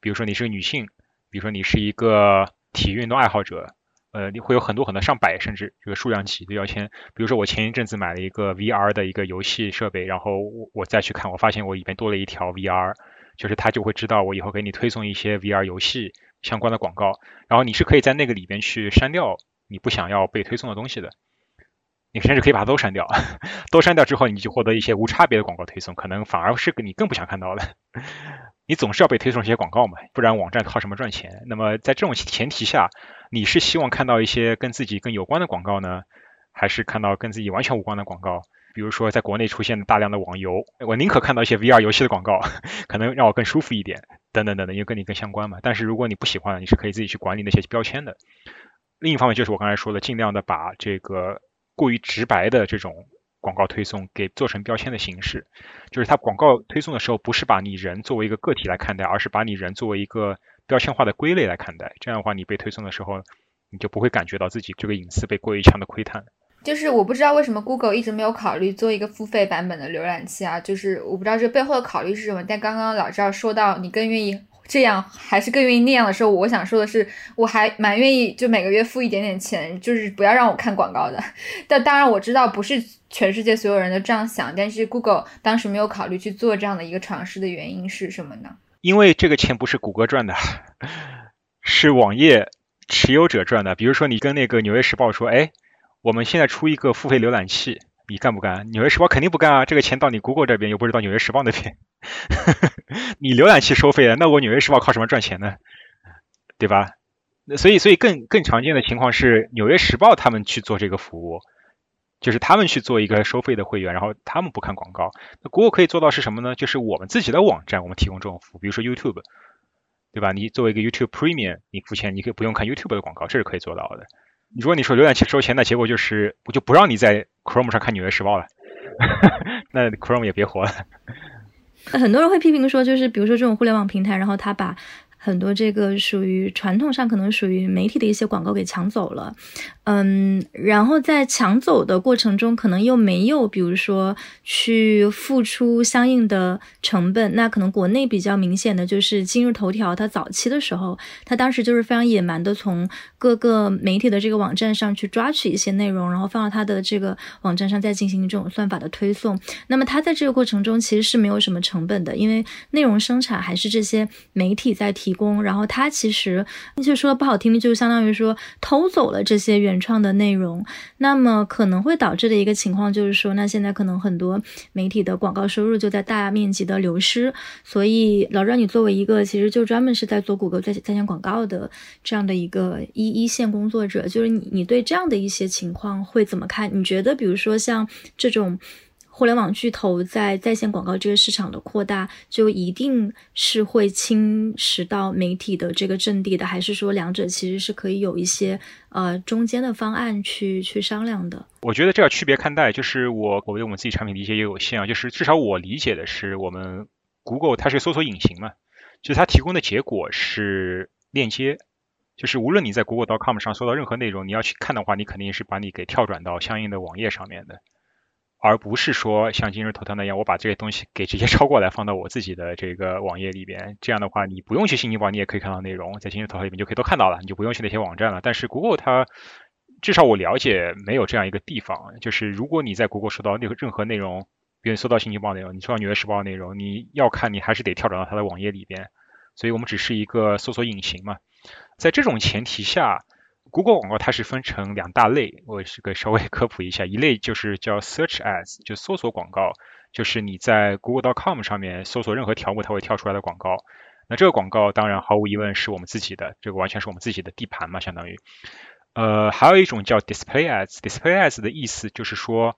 比如说你是个女性，比如说你是一个体育运动爱好者，呃，你会有很多很多上百甚至这个数量级的标签。比如说我前一阵子买了一个 VR 的一个游戏设备，然后我我再去看，我发现我里边多了一条 VR，就是它就会知道我以后给你推送一些 VR 游戏相关的广告，然后你是可以在那个里边去删掉你不想要被推送的东西的。甚至可以把它都删掉，都删掉之后，你就获得一些无差别的广告推送，可能反而是你更不想看到的。你总是要被推送一些广告嘛，不然网站靠什么赚钱？那么在这种前提下，你是希望看到一些跟自己更有关的广告呢，还是看到跟自己完全无关的广告？比如说在国内出现大量的网游，我宁可看到一些 VR 游戏的广告，可能让我更舒服一点，等等等等，因为跟你更相关嘛。但是如果你不喜欢，你是可以自己去管理那些标签的。另一方面就是我刚才说的，尽量的把这个过于直白的这种广告推送给做成标签的形式，就是它广告推送的时候不是把你人作为一个个体来看待，而是把你人作为一个标签化的归类来看待。这样的话，你被推送的时候，你就不会感觉到自己这个隐私被过于强的窥探。就是我不知道为什么 Google 一直没有考虑做一个付费版本的浏览器啊，就是我不知道这背后的考虑是什么。但刚刚老赵说到你更愿意这样还是更愿意那样的时候，我想说的是，我还蛮愿意就每个月付一点点钱，就是不要让我看广告的。但当然我知道不是全世界所有人都这样想，但是 Google 当时没有考虑去做这样的一个尝试的原因是什么呢？因为这个钱不是谷歌赚的，是网页持有者赚的。比如说你跟那个纽约时报说，哎。我们现在出一个付费浏览器，你干不干？纽约时报肯定不干啊！这个钱到你 Google 这边，又不是到纽约时报那边。你浏览器收费的，那我纽约时报靠什么赚钱呢？对吧？那所以，所以更更常见的情况是纽约时报他们去做这个服务，就是他们去做一个收费的会员，然后他们不看广告。那 Google 可以做到是什么呢？就是我们自己的网站，我们提供这种服务，比如说 YouTube，对吧？你作为一个 YouTube Premium，你付钱，你可以不用看 YouTube 的广告，这是可以做到的。如果你说浏览器收钱，那结果就是我就不让你在 Chrome 上看《纽约时报》了，那 Chrome 也别活了。很多人会批评说，就是比如说这种互联网平台，然后他把。很多这个属于传统上可能属于媒体的一些广告给抢走了，嗯，然后在抢走的过程中，可能又没有比如说去付出相应的成本。那可能国内比较明显的就是今日头条，它早期的时候，它当时就是非常野蛮的从各个媒体的这个网站上去抓取一些内容，然后放到它的这个网站上再进行这种算法的推送。那么它在这个过程中其实是没有什么成本的，因为内容生产还是这些媒体在提。提供，然后他其实，那就说的不好听的，就相当于说偷走了这些原创的内容。那么可能会导致的一个情况就是说，那现在可能很多媒体的广告收入就在大面积的流失。所以，老赵，你作为一个其实就专门是在做谷歌在在线广告的这样的一个一一线工作者，就是你你对这样的一些情况会怎么看？你觉得，比如说像这种。互联网巨头在在线广告这个市场的扩大，就一定是会侵蚀到媒体的这个阵地的，还是说两者其实是可以有一些呃中间的方案去去商量的？我觉得这要区别看待，就是我我对我们自己产品理解也有限啊，就是至少我理解的是，我们 Google 它是搜索引擎嘛，就是它提供的结果是链接，就是无论你在 Google.com 上搜到任何内容，你要去看的话，你肯定是把你给跳转到相应的网页上面的。而不是说像今日头条那样，我把这些东西给直接 抄过来放到我自己的这个网页里边。这样的话，你不用去新京报，你也可以看到内容，在今日头条里面就可以都看到了，你就不用去那些网站了。但是 Google 它至少我了解没有这样一个地方，就是如果你在 Google 搜到那个任何内容，比如搜到新京报内容，你搜到纽约时报内容，你要看你还是得跳转到它的网页里边。所以我们只是一个搜索引擎嘛，在这种前提下。Google 广告它是分成两大类，我是个稍微科普一下，一类就是叫 Search Ads，就搜索广告，就是你在 Google.com 上面搜索任何条目，它会跳出来的广告。那这个广告当然毫无疑问是我们自己的，这个完全是我们自己的地盘嘛，相当于。呃，还有一种叫 Display Ads，Display Ads 的意思就是说，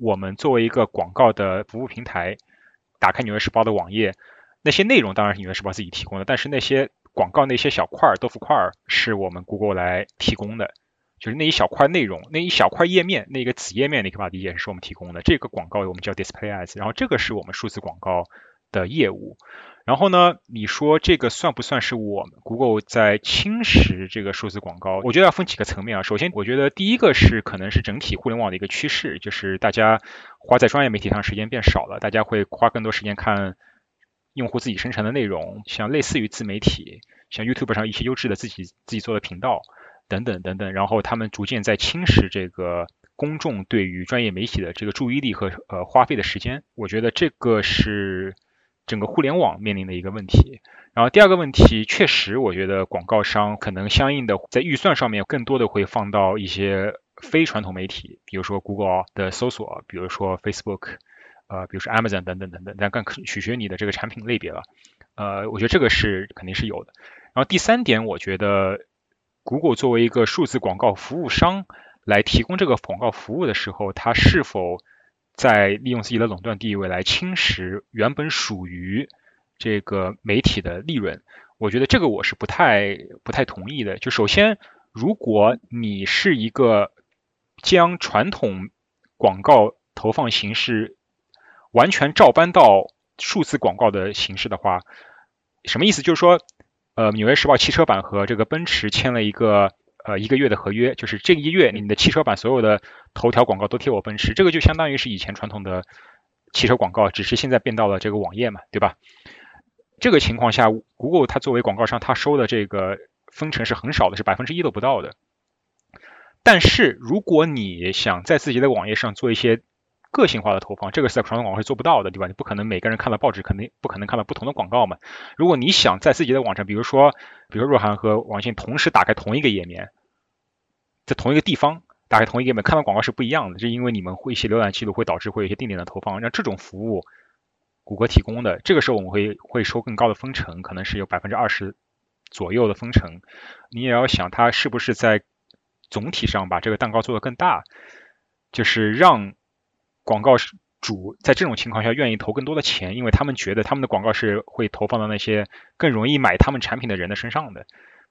我们作为一个广告的服务平台，打开纽约时报的网页，那些内容当然是纽约时报自己提供的，但是那些广告那些小块儿豆腐块儿是我们 Google 来提供的，就是那一小块内容，那一小块页面，那个子页面，你可以把它理解是我们提供的。这个广告我们叫 Display Ads，然后这个是我们数字广告的业务。然后呢，你说这个算不算是我们 Google 在侵蚀这个数字广告？我觉得要分几个层面啊。首先，我觉得第一个是可能是整体互联网的一个趋势，就是大家花在专业媒体上时间变少了，大家会花更多时间看。用户自己生成的内容，像类似于自媒体，像 YouTube 上一些优质的自己自己做的频道等等等等，然后他们逐渐在侵蚀这个公众对于专业媒体的这个注意力和呃花费的时间。我觉得这个是整个互联网面临的一个问题。然后第二个问题，确实我觉得广告商可能相应的在预算上面更多的会放到一些非传统媒体，比如说 Google 的搜索，比如说 Facebook。呃，比如说 Amazon 等等等等，但更取决于你的这个产品类别了。呃，我觉得这个是肯定是有的。然后第三点，我觉得 Google 作为一个数字广告服务商来提供这个广告服务的时候，它是否在利用自己的垄断地位来侵蚀原本属于这个媒体的利润。我觉得这个我是不太不太同意的。就首先，如果你是一个将传统广告投放形式完全照搬到数字广告的形式的话，什么意思？就是说，呃，纽约时报汽车版和这个奔驰签了一个呃一个月的合约，就是这一月你的汽车版所有的头条广告都贴我奔驰，这个就相当于是以前传统的汽车广告，只是现在变到了这个网页嘛，对吧？这个情况下，Google 它作为广告商，它收的这个分成是很少的，是百分之一都不到的。但是如果你想在自己的网页上做一些个性化的投放，这个是在传统广告是做不到的，对吧？你不可能每个人看到报纸，肯定不可能看到不同的广告嘛。如果你想在自己的网站，比如说，比如若涵和王鑫同时打开同一个页面，在同一个地方打开同一个页面，看到广告是不一样的，是因为你们会一些浏览记录会导致会有一些定点的投放，让这种服务。谷歌提供的，这个时候我们会会收更高的分成，可能是有百分之二十左右的分成。你也要想，它是不是在总体上把这个蛋糕做得更大，就是让广告主在这种情况下愿意投更多的钱，因为他们觉得他们的广告是会投放到那些更容易买他们产品的人的身上的。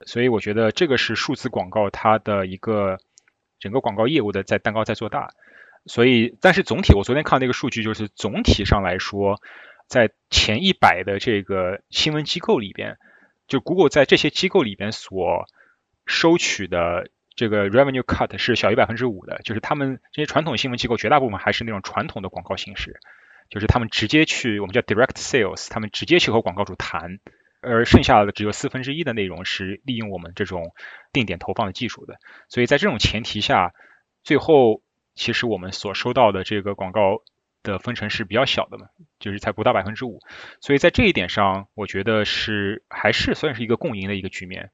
所以我觉得这个是数字广告它的一个整个广告业务的在蛋糕在做大。所以，但是总体，我昨天看那个数据，就是总体上来说，在前一百的这个新闻机构里边，就 Google 在这些机构里边所收取的这个 revenue cut 是小于百分之五的。就是他们这些传统新闻机构绝大部分还是那种传统的广告形式，就是他们直接去我们叫 direct sales，他们直接去和广告主谈，而剩下的只有四分之一的内容是利用我们这种定点投放的技术的。所以在这种前提下，最后。其实我们所收到的这个广告的分成是比较小的嘛，就是才不到百分之五，所以在这一点上，我觉得是还是算是一个共赢的一个局面。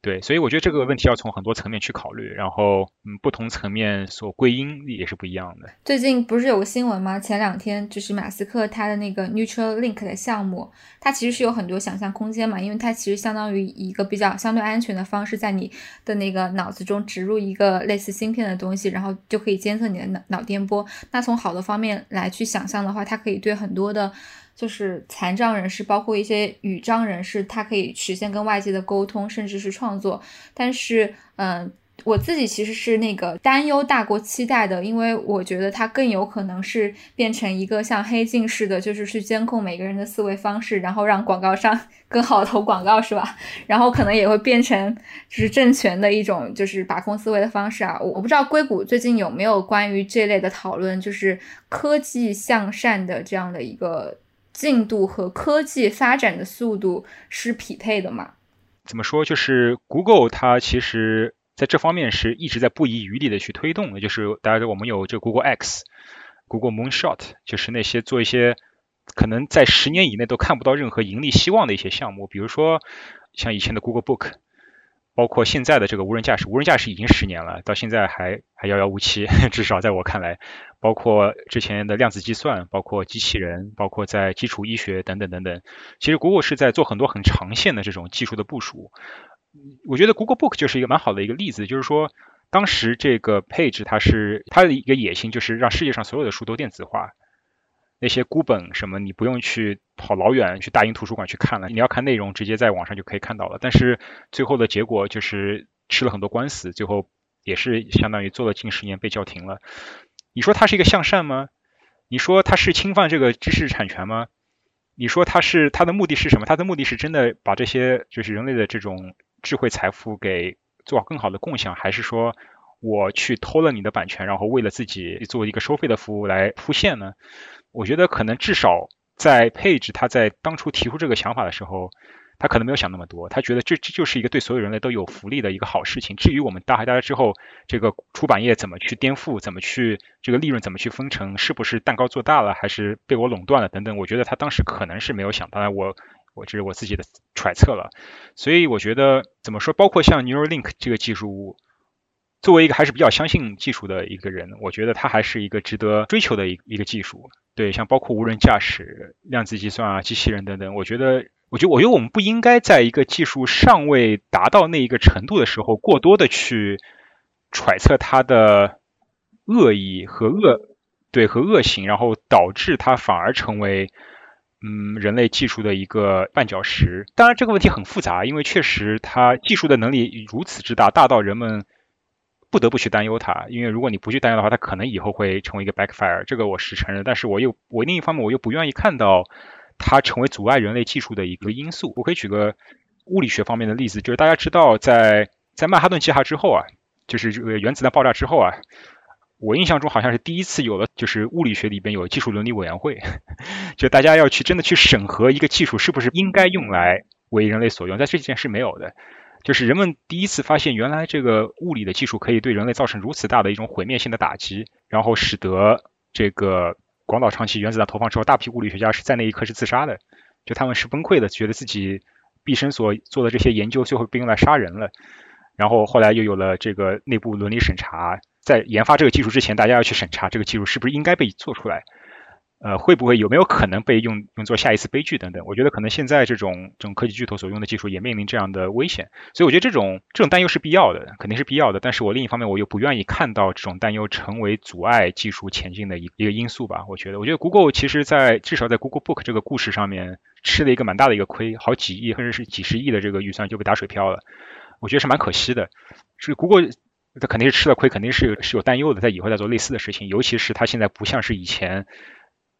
对，所以我觉得这个问题要从很多层面去考虑，然后嗯，不同层面所归因也是不一样的。最近不是有个新闻吗？前两天就是马斯克他的那个 Neuralink 的项目，它其实是有很多想象空间嘛，因为它其实相当于一个比较相对安全的方式，在你的那个脑子中植入一个类似芯片的东西，然后就可以监测你的脑脑电波。那从好的方面来去想象的话，它可以对很多的。就是残障人士，包括一些语障人士，他可以实现跟外界的沟通，甚至是创作。但是，嗯，我自己其实是那个担忧大过期待的，因为我觉得它更有可能是变成一个像黑镜似的，就是去监控每个人的思维方式，然后让广告商 更好投广告，是吧？然后可能也会变成就是政权的一种就是把控思维的方式啊。我不知道硅谷最近有没有关于这类的讨论，就是科技向善的这样的一个。进度和科技发展的速度是匹配的吗？怎么说？就是 Google 它其实在这方面是一直在不遗余力的去推动的。就是大家我们有这 Google X、Google Moonshot，就是那些做一些可能在十年以内都看不到任何盈利希望的一些项目，比如说像以前的 Google Book。包括现在的这个无人驾驶，无人驾驶已经十年了，到现在还还遥遥无期，至少在我看来。包括之前的量子计算，包括机器人，包括在基础医学等等等等。其实 Google 是在做很多很长线的这种技术的部署。我觉得 Google Book 就是一个蛮好的一个例子，就是说当时这个 Page 它是它的一个野心，就是让世界上所有的书都电子化。那些孤本什么，你不用去跑老远去大英图书馆去看了，你要看内容，直接在网上就可以看到了。但是最后的结果就是吃了很多官司，最后也是相当于做了近十年被叫停了。你说它是一个向善吗？你说它是侵犯这个知识产权吗？你说它是它的目的是什么？它的目的是真的把这些就是人类的这种智慧财富给做更好的共享，还是说我去偷了你的版权，然后为了自己做一个收费的服务来铺线呢？我觉得可能至少在配置，他在当初提出这个想法的时候，他可能没有想那么多。他觉得这这就是一个对所有人类都有福利的一个好事情。至于我们大海大家之后，这个出版业怎么去颠覆，怎么去这个利润怎么去分成，是不是蛋糕做大了，还是被我垄断了等等，我觉得他当时可能是没有想。当然，我我这是我自己的揣测了。所以我觉得怎么说，包括像 Neuralink 这个技术。作为一个还是比较相信技术的一个人，我觉得它还是一个值得追求的一一个技术。对，像包括无人驾驶、量子计算啊、机器人等等，我觉得，我觉得，我觉得我们不应该在一个技术尚未达到那一个程度的时候，过多的去揣测它的恶意和恶。对和恶行，然后导致它反而成为嗯人类技术的一个绊脚石。当然这个问题很复杂，因为确实它技术的能力如此之大，大到人们不得不去担忧它。因为如果你不去担忧的话，它可能以后会成为一个 backfire，这个我是承认。但是我又我另一方面我又不愿意看到它成为阻碍人类技术的一个因素。我可以举个物理学方面的例子，就是大家知道在在曼哈顿计划之后啊。就是这个原子弹爆炸之后啊，我印象中好像是第一次有了，就是物理学里边有技术伦理委员会，就大家要去真的去审核一个技术是不是应该用来为人类所用，在这件事没有的，就是人们第一次发现原来这个物理的技术可以对人类造成如此大的一种毁灭性的打击，然后使得这个广岛长崎原子弹投放之后，大批物理学家是在那一刻是自杀的，就他们是崩溃的，觉得自己毕生所做的这些研究最后被用来杀人了。然后后来又有了这个内部伦理审查，在研发这个技术之前，大家要去审查这个技术是不是应该被做出来，呃，会不会有没有可能被用用作下一次悲剧等等。我觉得可能现在这种这种科技巨头所用的技术也面临这样的危险，所以我觉得这种这种担忧是必要的，肯定是必要的。但是我另一方面我又不愿意看到这种担忧成为阻碍技术前进的一一个因素吧。我觉得，我觉得 Google 其实在至少在 Google Book 这个故事上面吃了一个蛮大的一个亏，好几亿甚至是几十亿的这个预算就被打水漂了。我觉得是蛮可惜的，是 Google，它肯定是吃了亏，肯定是是有担忧的，在以后再做类似的事情，尤其是它现在不像是以前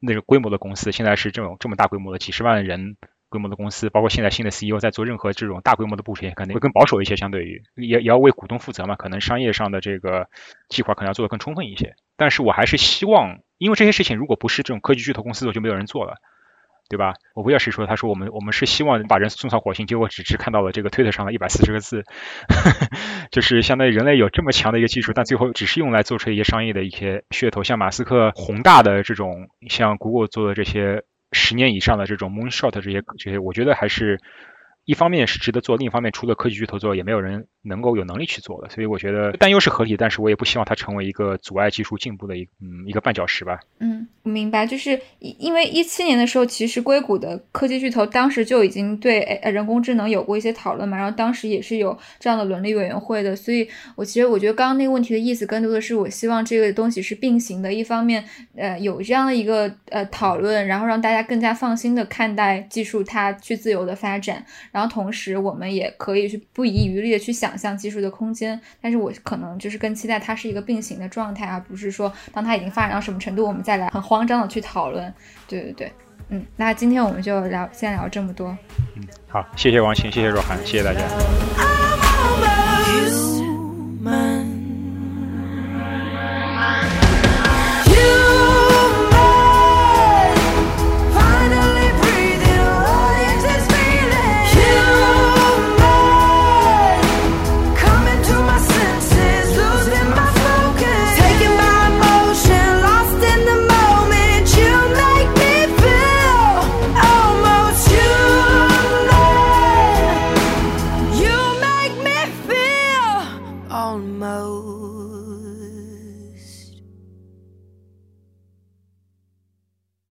那个规模的公司，现在是这种这么大规模的几十万人规模的公司，包括现在新的 CEO 在做任何这种大规模的部署，也肯定会更保守一些，相对于也也要为股东负责嘛，可能商业上的这个计划可能要做得更充分一些。但是我还是希望，因为这些事情如果不是这种科技巨头公司做，就没有人做了。对吧？我不要谁说，他说我们我们是希望把人送上火星，结果只是看到了这个推特上的一百四十个字，就是相当于人类有这么强的一个技术，但最后只是用来做出一些商业的一些噱头，像马斯克宏大的这种，像 Google 做的这些十年以上的这种 moonshot 这些这些，我觉得还是。一方面是值得做，另一方面除了科技巨头做，也没有人能够有能力去做的，所以我觉得担忧是合理，但是我也不希望它成为一个阻碍技术进步的一嗯一个绊脚石吧。嗯，明白，就是因为一七年的时候，其实硅谷的科技巨头当时就已经对呃人工智能有过一些讨论嘛，然后当时也是有这样的伦理委员会的，所以我其实我觉得刚刚那个问题的意思更多的是我希望这个东西是并行的，一方面呃有这样的一个呃讨论，然后让大家更加放心的看待技术它去自由的发展。然后同时，我们也可以去不遗余力的去想象技术的空间，但是我可能就是更期待它是一个并行的状态，而不是说当它已经发展到什么程度，我们再来很慌张的去讨论。对对对，嗯，那今天我们就聊，先聊这么多。嗯，好，谢谢王晴，谢谢若涵，谢谢大家。